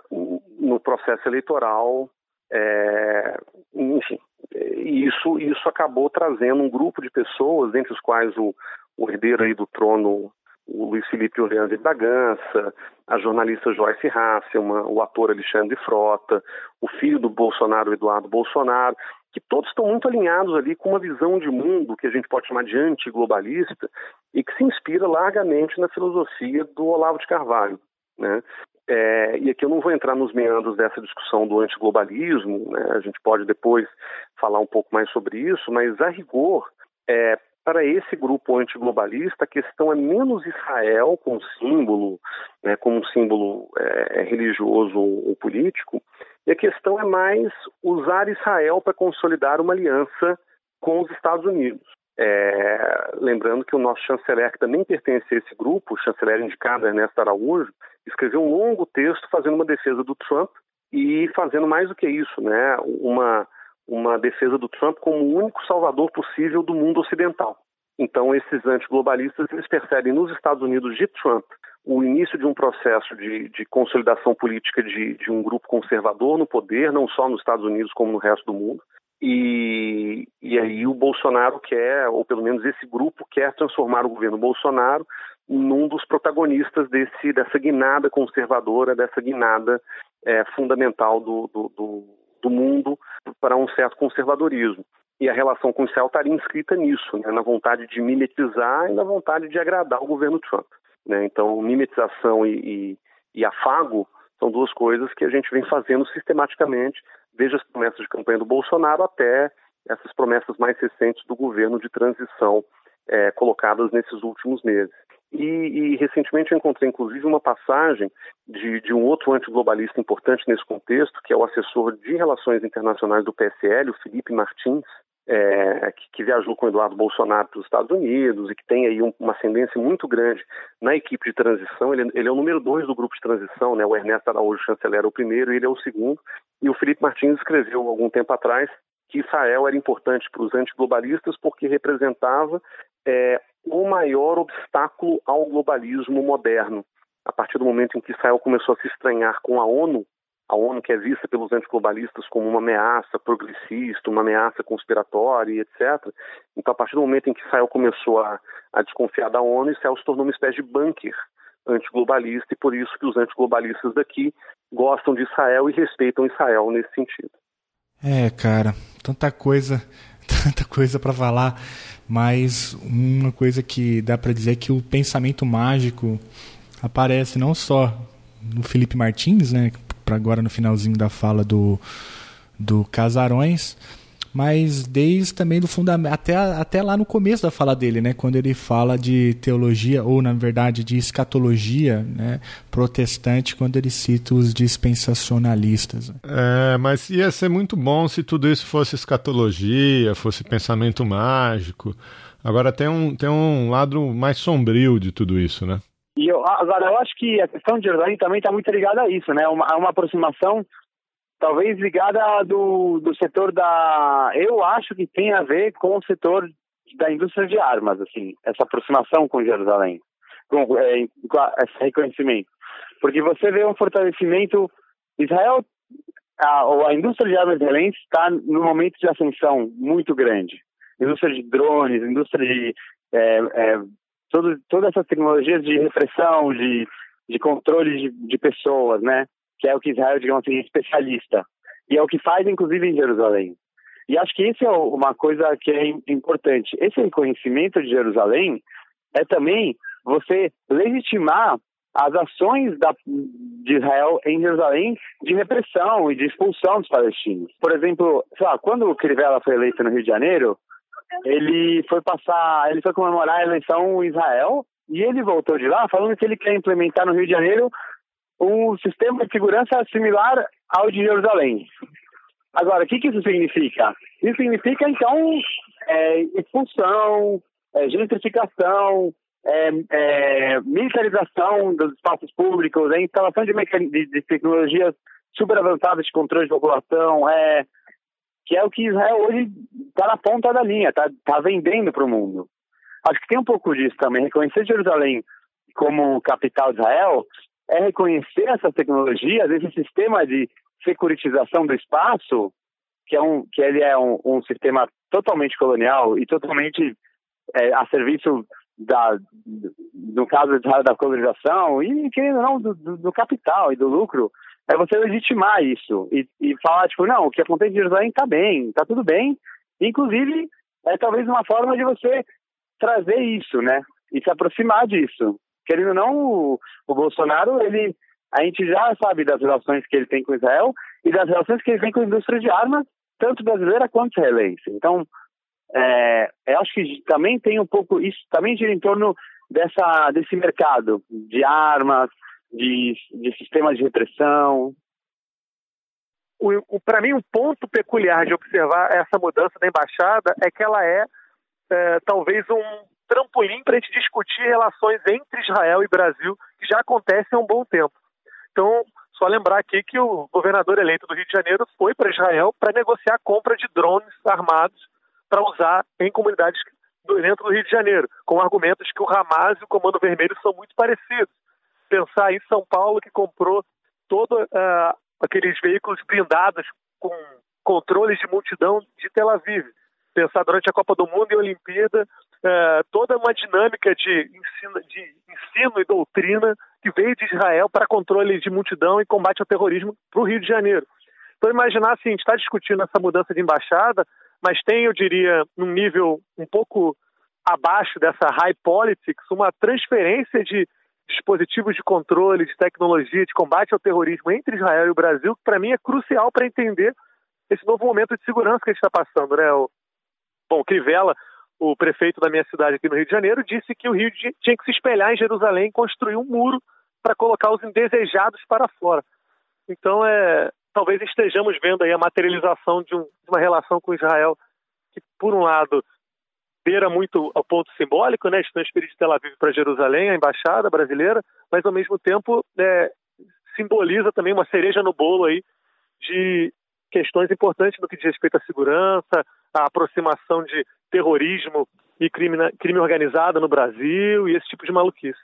Speaker 8: no processo eleitoral. É, enfim, isso, isso acabou trazendo um grupo de pessoas, entre os quais o, o herdeiro aí do trono, o Luiz Felipe Orleans de Bragança, a jornalista Joyce Hasselman, o ator Alexandre Frota, o filho do Bolsonaro, Eduardo Bolsonaro, que todos estão muito alinhados ali com uma visão de mundo que a gente pode chamar de antiglobalista e que se inspira largamente na filosofia do Olavo de Carvalho. Né? É, e aqui eu não vou entrar nos meandros dessa discussão do antiglobalismo, né? a gente pode depois falar um pouco mais sobre isso, mas a rigor, é, para esse grupo antiglobalista, a questão é menos Israel como símbolo, né, como um símbolo é, religioso ou, político, E a questão é mais usar Israel para consolidar uma aliança com os Estados Unidos. É, lembrando que o nosso chanceler, que também pertence a esse grupo, o chanceler indicado Ernesto Araújo, escreveu um longo texto fazendo uma defesa do Trump e fazendo mais do que isso, né, uma, uma defesa do Trump como o único salvador possível do mundo ocidental. Então, esses antiglobalistas eles percebem nos Estados Unidos de Trump o início de um processo de, de consolidação política de, de, um grupo conservador no poder, não só nos Estados Unidos como no resto do mundo. E, e aí o Bolsonaro quer, ou pelo menos esse grupo quer transformar o governo Bolsonaro num dos protagonistas desse, dessa guinada conservadora, dessa guinada é, fundamental do, do, do, do mundo para um certo conservadorismo e a relação com Israel estaria inscrita nisso, né, na vontade de mimetizar e na vontade de agradar o governo Trump. Né? Então, mimetização e, e, e, afago são duas coisas que a gente vem fazendo sistematicamente, desde as promessas de campanha do Bolsonaro até essas promessas mais recentes do governo de transição é, colocadas nesses últimos meses. E, e, recentemente eu encontrei, inclusive, uma passagem de, de um outro antiglobalista importante nesse contexto, que é o assessor de relações internacionais do PSL, o Felipe Martins, é, que, que, viajou com Eduardo Bolsonaro para os Estados Unidos e que tem aí um, uma ascendência muito grande na equipe de transição. Ele, ele é o número dois do grupo de transição, né? O Ernesto Araújo chanceler é o primeiro e ele é o segundo. E o Felipe Martins escreveu algum tempo atrás que Israel era importante para os antiglobalistas porque representava é, o maior obstáculo ao globalismo moderno. A partir do momento em que Israel começou a se estranhar com a ONU, a ONU que é vista pelos antiglobalistas como uma ameaça progressista, uma ameaça conspiratória, etc. Então, a partir do momento em que Israel começou a, a desconfiar da ONU, Israel se tornou uma espécie de bunker antiglobalista e por isso que os antiglobalistas daqui gostam de Israel e respeitam Israel nesse sentido.
Speaker 1: É, cara, tanta coisa, tanta coisa para falar, mas uma coisa que dá para dizer é que o pensamento mágico aparece não só no Felipe Martins, né, para agora no finalzinho da fala do, do Casarões, mas desde também do fundamento, até, até lá no começo da fala dele, né, quando ele fala de teologia, ou na verdade de escatologia né, protestante, quando ele cita os dispensacionalistas.
Speaker 2: É, mas ia ser muito bom se tudo isso fosse escatologia, fosse pensamento mágico. Agora tem um, tem um lado mais sombrio de tudo isso, né?
Speaker 7: E eu, agora, eu acho que a questão de Jerusalém também está muito ligada a isso, né? Uma, uma aproximação talvez ligada do, do setor da... Eu acho que tem a ver com o setor da indústria de armas, assim, essa aproximação com Jerusalém, com, é, com esse reconhecimento. Porque você vê um fortalecimento... Israel, a, a indústria de armas israelense está num momento de ascensão muito grande. Indústria de drones, indústria de é, é, todo, todas essas tecnologias de repressão, de, de controle de, de pessoas, né? Que é o que Israel, digamos assim, é especialista. E é o que faz, inclusive, em Jerusalém. E acho que isso é uma coisa que é importante. Esse reconhecimento de Jerusalém é também você legitimar as ações da, de Israel em Jerusalém de repressão e de expulsão dos palestinos. Por exemplo, lá, quando o Crivella foi eleito no Rio de Janeiro, ele foi passar, ele foi comemorar a eleição em Israel e ele voltou de lá falando que ele quer implementar no Rio de Janeiro um sistema de segurança similar ao de Jerusalém. Agora, o que, que isso significa? Isso significa, então, é, expulsão, é, gentrificação, é, é, militarização dos espaços públicos, é, instalação de, de, de tecnologias super avançadas de controle de população, é, que é o que Israel hoje está na ponta da linha, está tá vendendo para o mundo. Acho que tem um pouco disso também. Reconhecer Jerusalém como capital de Israel é reconhecer essas tecnologias, esse sistema de securitização do espaço, que, é um, que ele é um, um sistema totalmente colonial e totalmente é, a serviço da, no caso da colonização e, querendo ou não, do, do, do capital e do lucro é você legitimar isso e, e falar, tipo, não, o que acontece em Jerusalém está bem, está tudo bem. Inclusive, é talvez uma forma de você trazer isso, né? E se aproximar disso. Querendo ou não, o, o Bolsonaro, ele, a gente já sabe das relações que ele tem com Israel e das relações que ele tem com a indústria de armas, tanto brasileira quanto israelense. Então, é, eu acho que também tem um pouco, isso também gira em torno dessa, desse mercado de armas, de, de sistemas de repressão.
Speaker 4: para mim, um ponto peculiar de observar essa mudança da embaixada é que ela é, é talvez um trampolim para a gente discutir relações entre Israel e Brasil, que já acontecem há um bom tempo. Então, só lembrar aqui que o governador eleito do Rio de Janeiro foi para Israel para negociar a compra de drones armados para usar em comunidades dentro do Rio de Janeiro, com argumentos que o Hamas e o Comando Vermelho são muito parecidos. Pensar em São Paulo, que comprou todos uh, ah, aqueles veículos blindados com controles de multidão de Tel Aviv. Pensar durante a Copa do Mundo e a Olimpíada, uh, toda uma dinâmica de ensino, de ensino e doutrina que veio de Israel para controle de multidão e combate ao terrorismo para o Rio de Janeiro. Então, imaginar assim, a gente está discutindo essa mudança de embaixada, mas tem, eu diria, num nível um pouco abaixo dessa high politics, uma transferência de dispositivos de controle, de tecnologia, de combate ao terrorismo entre Israel e o Brasil, que para mim é crucial para entender esse novo momento de segurança que a gente está passando. Né? O, bom, Crivella, o prefeito da minha cidade aqui no Rio de Janeiro, disse que o Rio tinha que se espelhar em Jerusalém e construir um muro para colocar os indesejados para fora. Então, é, talvez estejamos vendo aí a materialização de, um, de uma relação com Israel que, por um lado, beira muito ao ponto simbólico, né, de transferir de Tel Aviv para Jerusalém, a embaixada brasileira, mas ao mesmo tempo é, simboliza também uma cereja no bolo aí de questões importantes no que diz respeito à segurança, à aproximação de terrorismo e crime, crime organizado no Brasil e esse tipo de maluquice.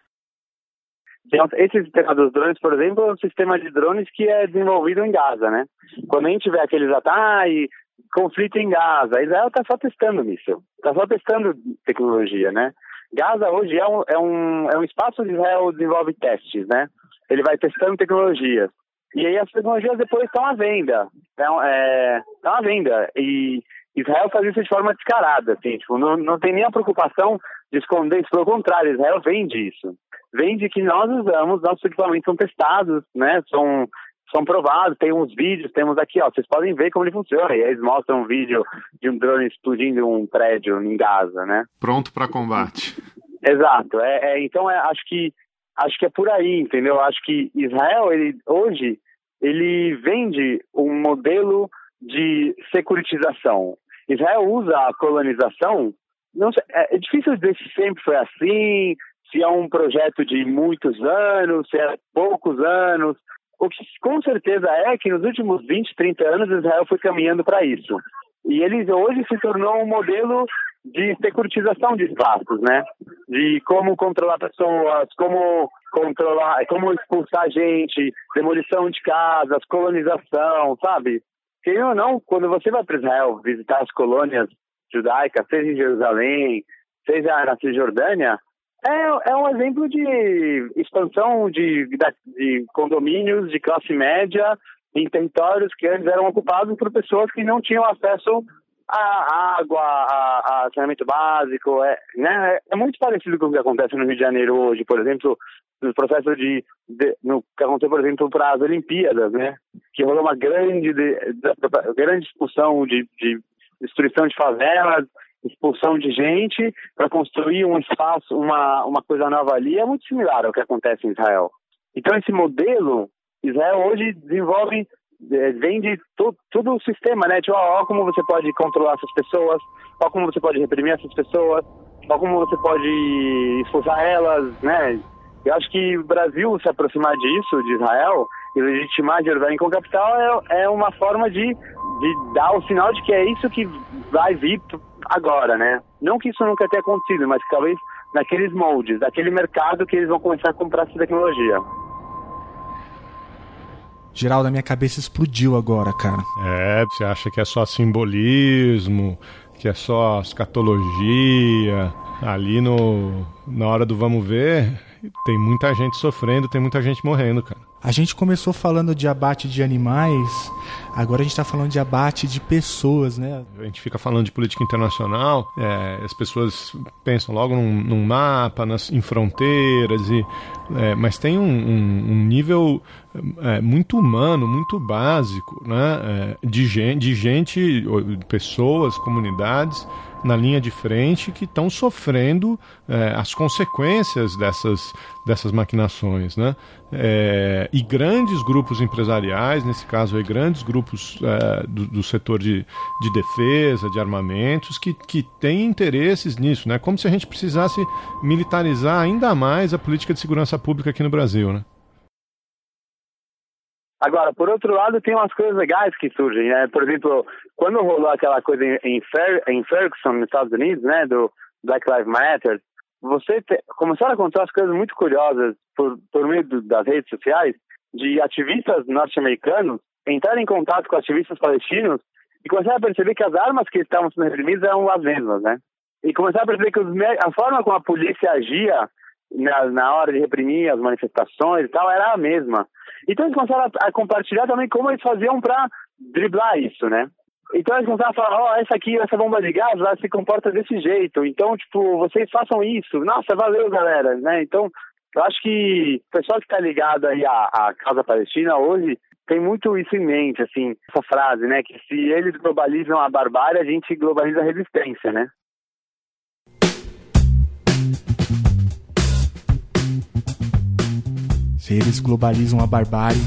Speaker 7: Esse sistema dos drones, por exemplo, é um sistema de drones que é desenvolvido em Gaza, né? Quando a gente vê aqueles ataques, conflito em Gaza, Israel está só testando nisso, está só testando tecnologia, né? Gaza hoje é um, é um, é um espaço onde Israel desenvolve testes, né? Ele vai testando tecnologias. E aí as tecnologias depois estão à venda. Estão é, é, à venda. E Israel faz isso de forma descarada, assim, tipo, não, não tem nem a preocupação de esconder isso, pelo contrário, Israel vende isso. Vende que nós usamos, nossos equipamentos são testados, né, são, são provados, tem uns vídeos, temos aqui, ó, vocês podem ver como ele funciona. E eles mostram um vídeo de um drone explodindo um prédio em Gaza, né?
Speaker 2: Pronto para combate.
Speaker 7: Exato. É, é então é, acho que acho que é por aí, entendeu? Acho que Israel, ele hoje ele vende um modelo de securitização. Israel usa a colonização. Não sei, é, é difícil dizer se sempre foi assim, se é um projeto de muitos anos, se é poucos anos. O que com certeza é que nos últimos 20, 30 anos Israel foi caminhando para isso. E ele hoje se tornou um modelo de securitização de espaços, né? De como controlar pessoas, como controlar, como expulsar gente, demolição de casas, colonização, sabe? Querendo ou não, quando você vai para Israel visitar as colônias judaicas, seja em Jerusalém, seja na Cisjordânia, é, é um exemplo de expansão de, de condomínios de classe média em territórios que antes eram ocupados por pessoas que não tinham acesso a água, a, saneamento básico, é, né? é muito parecido com o que acontece no Rio de Janeiro hoje, por exemplo, no processo de, de no que aconteceu, por exemplo, para as Olimpíadas, né? Que rolou uma grande, de, de, grande expulsão de, de destruição de favelas, expulsão de gente para construir um espaço, uma, uma coisa nova ali, é muito similar ao que acontece em Israel. Então, esse modelo, Israel hoje desenvolve é, vem de to, todo o sistema, né? Tipo, ó, ó, como você pode controlar essas pessoas, ó como você pode reprimir essas pessoas, ó como você pode expulsar elas, né? Eu acho que o Brasil se aproximar disso, de Israel, e legitimar Jerusalém como capital é, é uma forma de, de dar o sinal de que é isso que vai vir agora, né? Não que isso nunca tenha acontecido, mas talvez naqueles moldes, daquele mercado que eles vão começar a comprar essa tecnologia.
Speaker 1: Geraldo, a minha cabeça explodiu agora, cara.
Speaker 2: É, você acha que é só simbolismo, que é só escatologia. Ali no, na hora do vamos ver, tem muita gente sofrendo, tem muita gente morrendo, cara.
Speaker 1: A gente começou falando de abate de animais, agora a gente está falando de abate de pessoas, né?
Speaker 2: A gente fica falando de política internacional, é, as pessoas pensam logo num, num mapa, nas, em fronteiras, e é, mas tem um, um, um nível é, muito humano, muito básico, né? É, de, gente, de gente, pessoas, comunidades na linha de frente que estão sofrendo é, as consequências dessas, dessas maquinações. Né? É, e grandes grupos empresariais, nesse caso aí, grandes grupos é, do, do, setor de, de defesa, de armamentos, que, que têm interesses nisso, né? como se a gente precisasse militarizar ainda mais a política de segurança pública aqui no Brasil. Né?
Speaker 7: Agora, por outro lado, tem umas coisas legais que surgem, né? Por exemplo, quando rolou aquela coisa em, Fer em Ferguson, nos Estados Unidos, né, do Black Lives Matter, você começaram a acontecer umas coisas muito curiosas por, por meio das redes sociais de ativistas norte-americanos entrarem em contato com ativistas palestinos e começaram a perceber que as armas que estavam sendo reprimidas eram as mesmas, né? E começaram a perceber que os, a forma como a polícia agia na, na hora de reprimir as manifestações e tal era a mesma. Então eles começaram a, a compartilhar também como eles faziam para driblar isso, né? Então eles começaram a falar, ó, oh, essa aqui, essa bomba de gás, ela se comporta desse jeito. Então, tipo, vocês façam isso. Nossa, valeu, galera, né? Então, eu acho que o pessoal que está ligado aí à, à causa palestina hoje tem muito isso em mente, assim, essa frase, né? Que se eles globalizam a barbárie, a gente globaliza a resistência, né?
Speaker 1: Se eles globalizam a barbárie,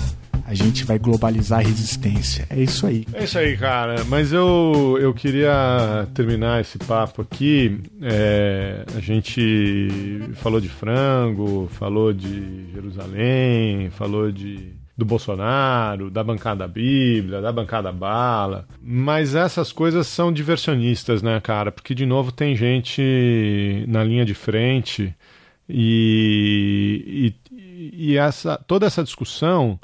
Speaker 1: a gente vai globalizar a resistência. É isso aí.
Speaker 2: É isso aí, cara. Mas eu, eu queria terminar esse papo aqui. É, a gente falou de frango, falou de Jerusalém, falou de do Bolsonaro, da bancada Bíblia, da bancada Bala. Mas essas coisas são diversionistas, né, cara? Porque, de novo, tem gente na linha de frente e, e essa, toda essa discussão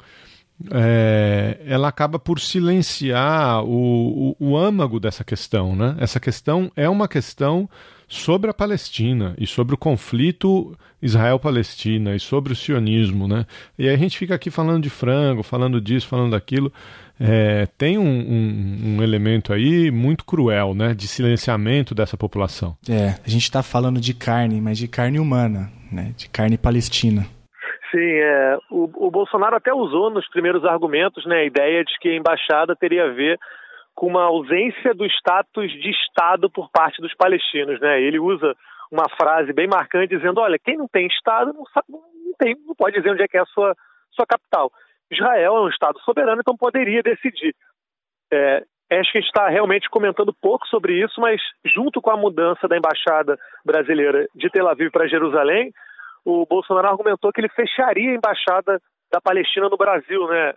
Speaker 2: é, ela acaba por silenciar o, o, o, âmago dessa questão. Né? Essa questão é uma questão sobre a Palestina e sobre o conflito Israel-Palestina e sobre o sionismo. Né? E aí a gente fica aqui falando de frango, falando disso, falando daquilo. É, tem um, um, um, elemento aí muito cruel, né, de silenciamento dessa população.
Speaker 1: É, a gente está falando de carne, mas de carne humana, né, de carne palestina.
Speaker 4: Sim, é, o, o, Bolsonaro até usou nos primeiros argumentos né, a ideia de que a embaixada teria a ver com uma ausência do status de Estado por parte dos palestinos. Né? Ele usa uma frase bem marcante dizendo: olha, quem não tem Estado não, sabe, não, tem, não pode dizer onde é que é a sua, sua capital. Israel é um Estado soberano, então poderia decidir. É, acho que a gente está realmente comentando pouco sobre isso, mas junto com a mudança da embaixada brasileira de Tel Aviv para Jerusalém, o Bolsonaro argumentou que ele fecharia a embaixada da Palestina no Brasil, né,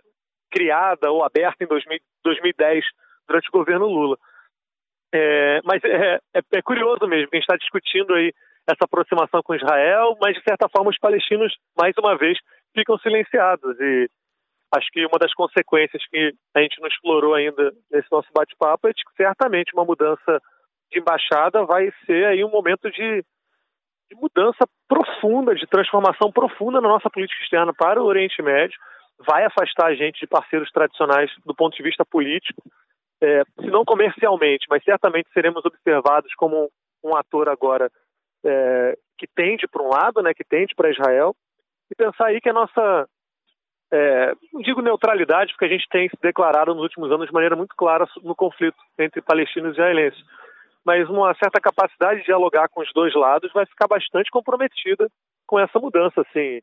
Speaker 4: criada ou aberta em 2000, 2010 durante o governo Lula. É, mas é, é, é, curioso mesmo a gente está discutindo aí essa aproximação com Israel, mas de certa forma os palestinos, mais uma vez, ficam silenciados. E acho que uma das consequências que a gente não explorou ainda nesse nosso bate-papo é que certamente uma mudança de embaixada vai ser aí um momento de de mudança profunda, de transformação profunda na nossa política externa para o Oriente Médio, vai afastar a gente de parceiros tradicionais do ponto de vista político, é, se não comercialmente, mas certamente seremos observados como um, ator agora é, que tende para um lado, né, que tende para Israel, e pensar aí que a nossa, é, não digo neutralidade, porque a gente tem se declarado nos últimos anos de maneira muito clara no conflito entre palestinos e israelenses, mas uma certa capacidade de dialogar com os dois lados vai ficar bastante comprometida com essa mudança, assim.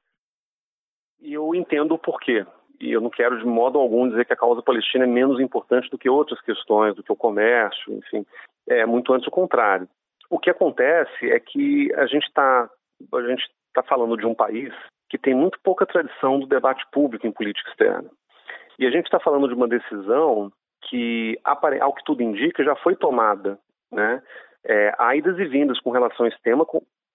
Speaker 8: E eu entendo o porquê. E eu não quero de modo algum dizer que a causa palestina é menos importante do que outras questões, do que o comércio, enfim. É muito antes o contrário. O que acontece é que a gente está a gente está falando de um país que tem muito pouca tradição do debate público em política externa. E a gente está falando de uma decisão que, ao que tudo indica, já foi tomada né? É, há idas e vindas com relação a esse tema,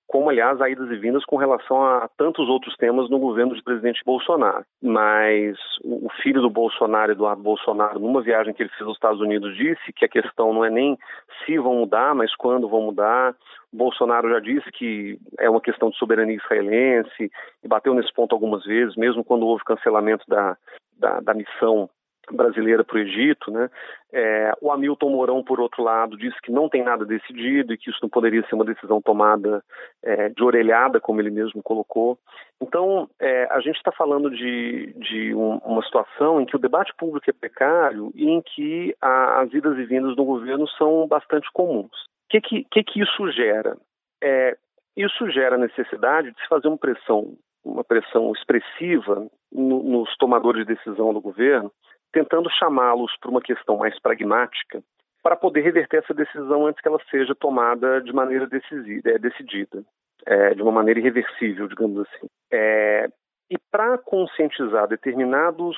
Speaker 8: como aliás há idas e vindas com relação a tantos outros temas no governo do presidente Bolsonaro. Mas o filho do Bolsonaro, Eduardo Bolsonaro, numa viagem que ele fez aos Estados Unidos, disse que a questão não é nem se vão mudar, mas quando vão mudar. O Bolsonaro já disse que é uma questão de soberania israelense e bateu nesse ponto algumas vezes, mesmo quando houve cancelamento da, da, da missão brasileira para o Egito, né? É, o Hamilton Mourão, por outro lado, disse que não tem nada decidido e que isso não poderia ser uma decisão tomada é, de orelhada, como ele mesmo colocou. Então, é, a gente está falando de, de um, uma situação em que o debate público é precário e em que a, as idas e vindas do governo são bastante comuns. O que, que, que, que isso gera? É, isso gera a necessidade de se fazer uma pressão, uma pressão expressiva no, nos tomadores de decisão do governo tentando chamá-los para uma questão mais pragmática, para poder reverter essa decisão antes que ela seja tomada de maneira decidida, é, decidida é, de uma maneira irreversível, digamos assim. É, e para conscientizar determinados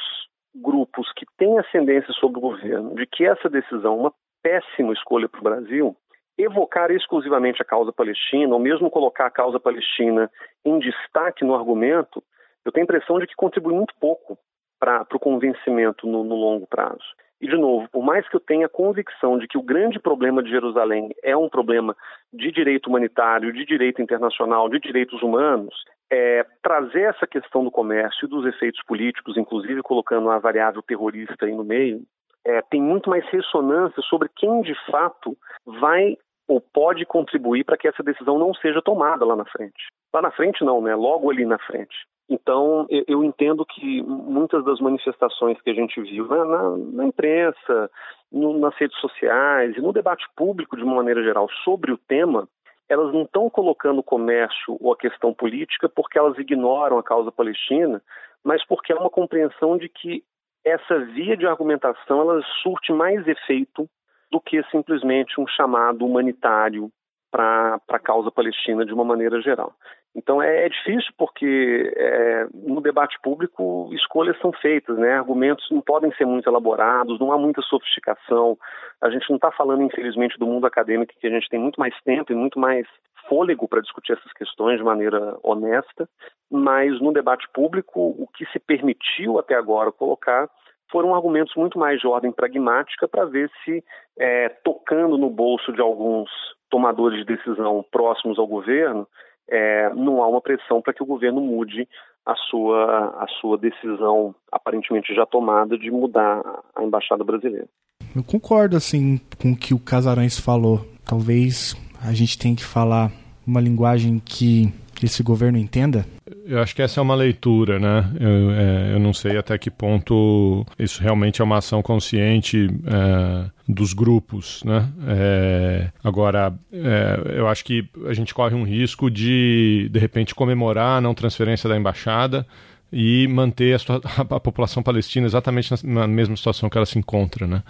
Speaker 8: grupos que têm ascendência sobre o governo de que essa decisão é uma péssima escolha para o Brasil, evocar exclusivamente a causa palestina, ou mesmo colocar a causa palestina em destaque no argumento, eu tenho a impressão de que contribui muito pouco para o convencimento no, no longo prazo. E, de novo, por mais que eu tenha convicção de que o grande problema de Jerusalém é um problema de direito humanitário, de direito internacional, de direitos humanos, é, trazer essa questão do comércio e dos efeitos políticos, inclusive colocando a variável terrorista aí no meio, é, tem muito mais ressonância sobre quem de fato vai ou pode contribuir para que essa decisão não seja tomada lá na frente. Lá na frente não, né? Logo ali na frente. Então, eu entendo que muitas das manifestações que a gente viu na, na, na imprensa, no, nas redes sociais e no debate público de uma maneira geral sobre o tema, elas não estão colocando o comércio ou a questão política porque elas ignoram a causa palestina, mas porque há uma compreensão de que essa via de argumentação ela surte mais efeito do que simplesmente um chamado humanitário para a causa palestina de uma maneira geral. Então é, é difícil porque é, no debate público escolhas são feitas, né? Argumentos não podem ser muito elaborados, não há muita sofisticação. A gente não está falando, infelizmente, do mundo acadêmico que a gente tem muito mais tempo e muito mais fôlego para discutir essas questões de maneira honesta, mas no debate público o que se permitiu até agora colocar foram argumentos muito mais de ordem pragmática para ver se, é, tocando no bolso de alguns tomadores de decisão próximos ao governo, é, não há uma pressão para que o governo mude a sua, a sua decisão aparentemente já tomada de mudar a embaixada brasileira.
Speaker 1: Eu concordo assim com o que o Casarões falou. Talvez a gente tenha que falar uma linguagem que esse governo entenda?
Speaker 2: Eu acho que essa é uma leitura, né? Eu, é, eu não sei até que ponto isso realmente é uma ação consciente é, dos grupos, né? É, agora, é, eu acho que a gente corre um risco de, de repente, comemorar a não transferência da embaixada e manter a, a, a população palestina exatamente na, na, mesma situação que ela se encontra, né?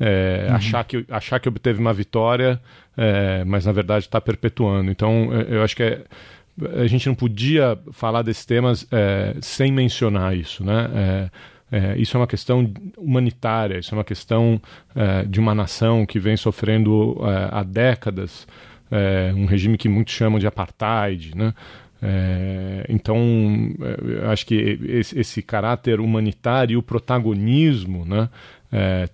Speaker 2: É, uhum. achar, que, achar que obteve uma vitória, é, mas na verdade está perpetuando. Então, eu acho que é, a gente não podia falar desses temas é, sem mencionar isso, né? É, isso é uma questão humanitária, isso é uma questão é, de uma nação que vem sofrendo é, há décadas um regime que muitos chamam de apartheid, né? então, acho que esse, esse, caráter humanitário e o protagonismo né,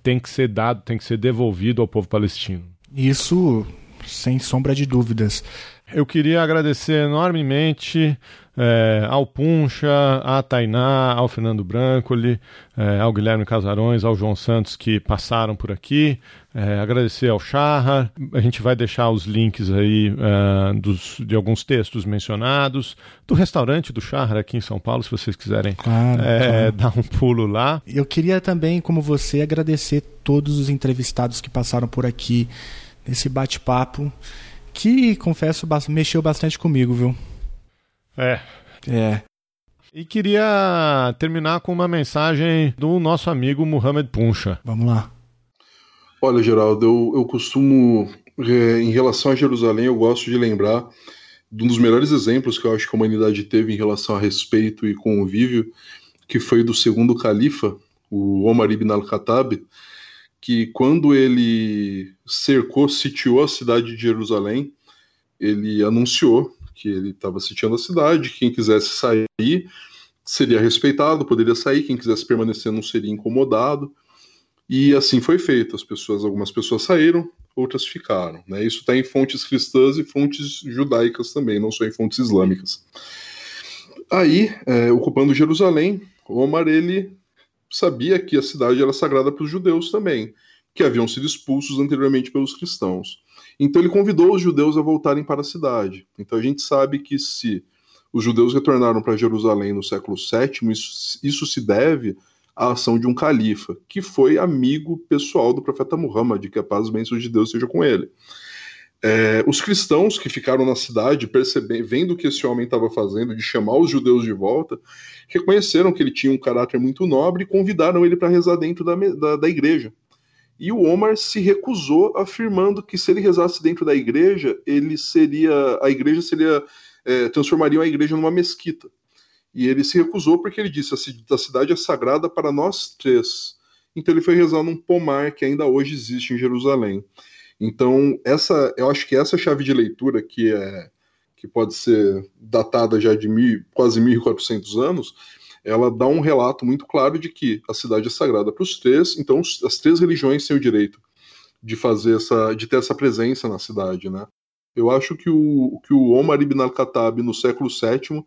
Speaker 2: tem que ser dado, tem que ser devolvido ao povo palestino.
Speaker 1: Isso, sem sombra de dúvidas.
Speaker 2: Eu queria agradecer enormemente é, ao Puncha, à Tainá, ao Fernando Brancoli, é, ao Guilherme Casarões, ao João Santos que passaram por aqui. É, agradecer ao Charra. A gente vai deixar os links aí dos, de alguns textos mencionados. Do restaurante do Charra aqui em São Paulo, se vocês quiserem claro, claro. dar um pulo lá.
Speaker 1: Eu queria também, como você, agradecer todos os entrevistados que passaram por aqui nesse bate-papo que, confesso, mexeu bastante comigo, viu?
Speaker 2: É.
Speaker 1: É.
Speaker 2: E queria terminar com uma mensagem do nosso amigo Mohamed Puncha.
Speaker 1: Vamos lá.
Speaker 3: Olha, Geraldo, eu, eu costumo, é, em relação a Jerusalém, eu gosto de lembrar de um dos melhores exemplos que eu acho que a humanidade teve em relação a respeito e convívio, que foi do segundo califa, o Omar ibn al-Khattab, que quando ele cercou, sitiou a cidade de Jerusalém, ele anunciou que ele estava sitiando a cidade, quem quisesse sair seria respeitado, poderia sair, quem quisesse permanecer não seria incomodado. E assim foi feito. As pessoas, algumas pessoas saíram, outras ficaram. Né? Isso está em fontes cristãs e fontes judaicas também, não só em fontes islâmicas. Aí, é, ocupando Jerusalém, Omar ele sabia que a cidade era sagrada para os judeus também, que haviam sido expulsos anteriormente pelos cristãos. Então ele convidou os judeus a voltarem para a cidade. Então a gente sabe que se os judeus retornaram para Jerusalém no século VII, isso, isso se deve à ação de um califa, que foi amigo pessoal do profeta Muhammad, que a paz e bênção de Deus seja com ele. É, os cristãos que ficaram na cidade, percebendo, vendo o que esse homem estava fazendo, de chamar os judeus de volta, reconheceram que ele tinha um caráter muito nobre e convidaram ele para rezar dentro da, da, da, igreja. E o Omar se recusou, afirmando que se ele rezasse dentro da igreja, ele seria, a igreja seria, é, transformaria a igreja numa mesquita. E ele se recusou porque ele disse: a cidade é sagrada para nós três. Então ele foi rezar num pomar que ainda hoje existe em Jerusalém. Então, essa, eu acho que essa chave de leitura, que é que pode ser datada já de mil, quase 1.400 anos, ela dá um relato muito claro de que a cidade é sagrada para os três, então as três religiões têm o direito de fazer essa, de ter essa presença na cidade, né? Eu acho que o, que o Omar ibn al-Khattab no século VII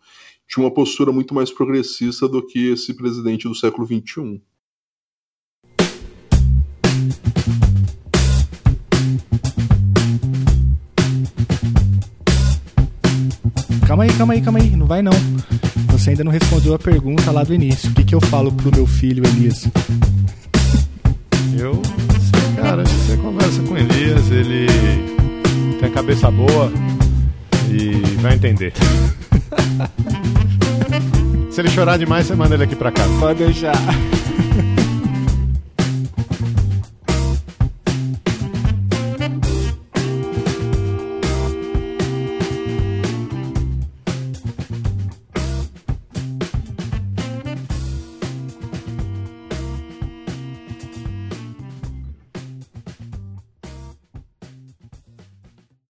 Speaker 3: tinha uma postura muito mais progressista do que esse presidente do século XXI.
Speaker 1: Calma aí, calma aí, calma aí, não vai não. Você ainda não respondeu a pergunta lá do início. O que, que eu falo pro meu filho, Elias?
Speaker 2: Eu, cara, você conversa com Elias, ele tem a cabeça boa e vai entender. Se ele chorar demais, você manda ele aqui pra casa.
Speaker 1: Pode deixar.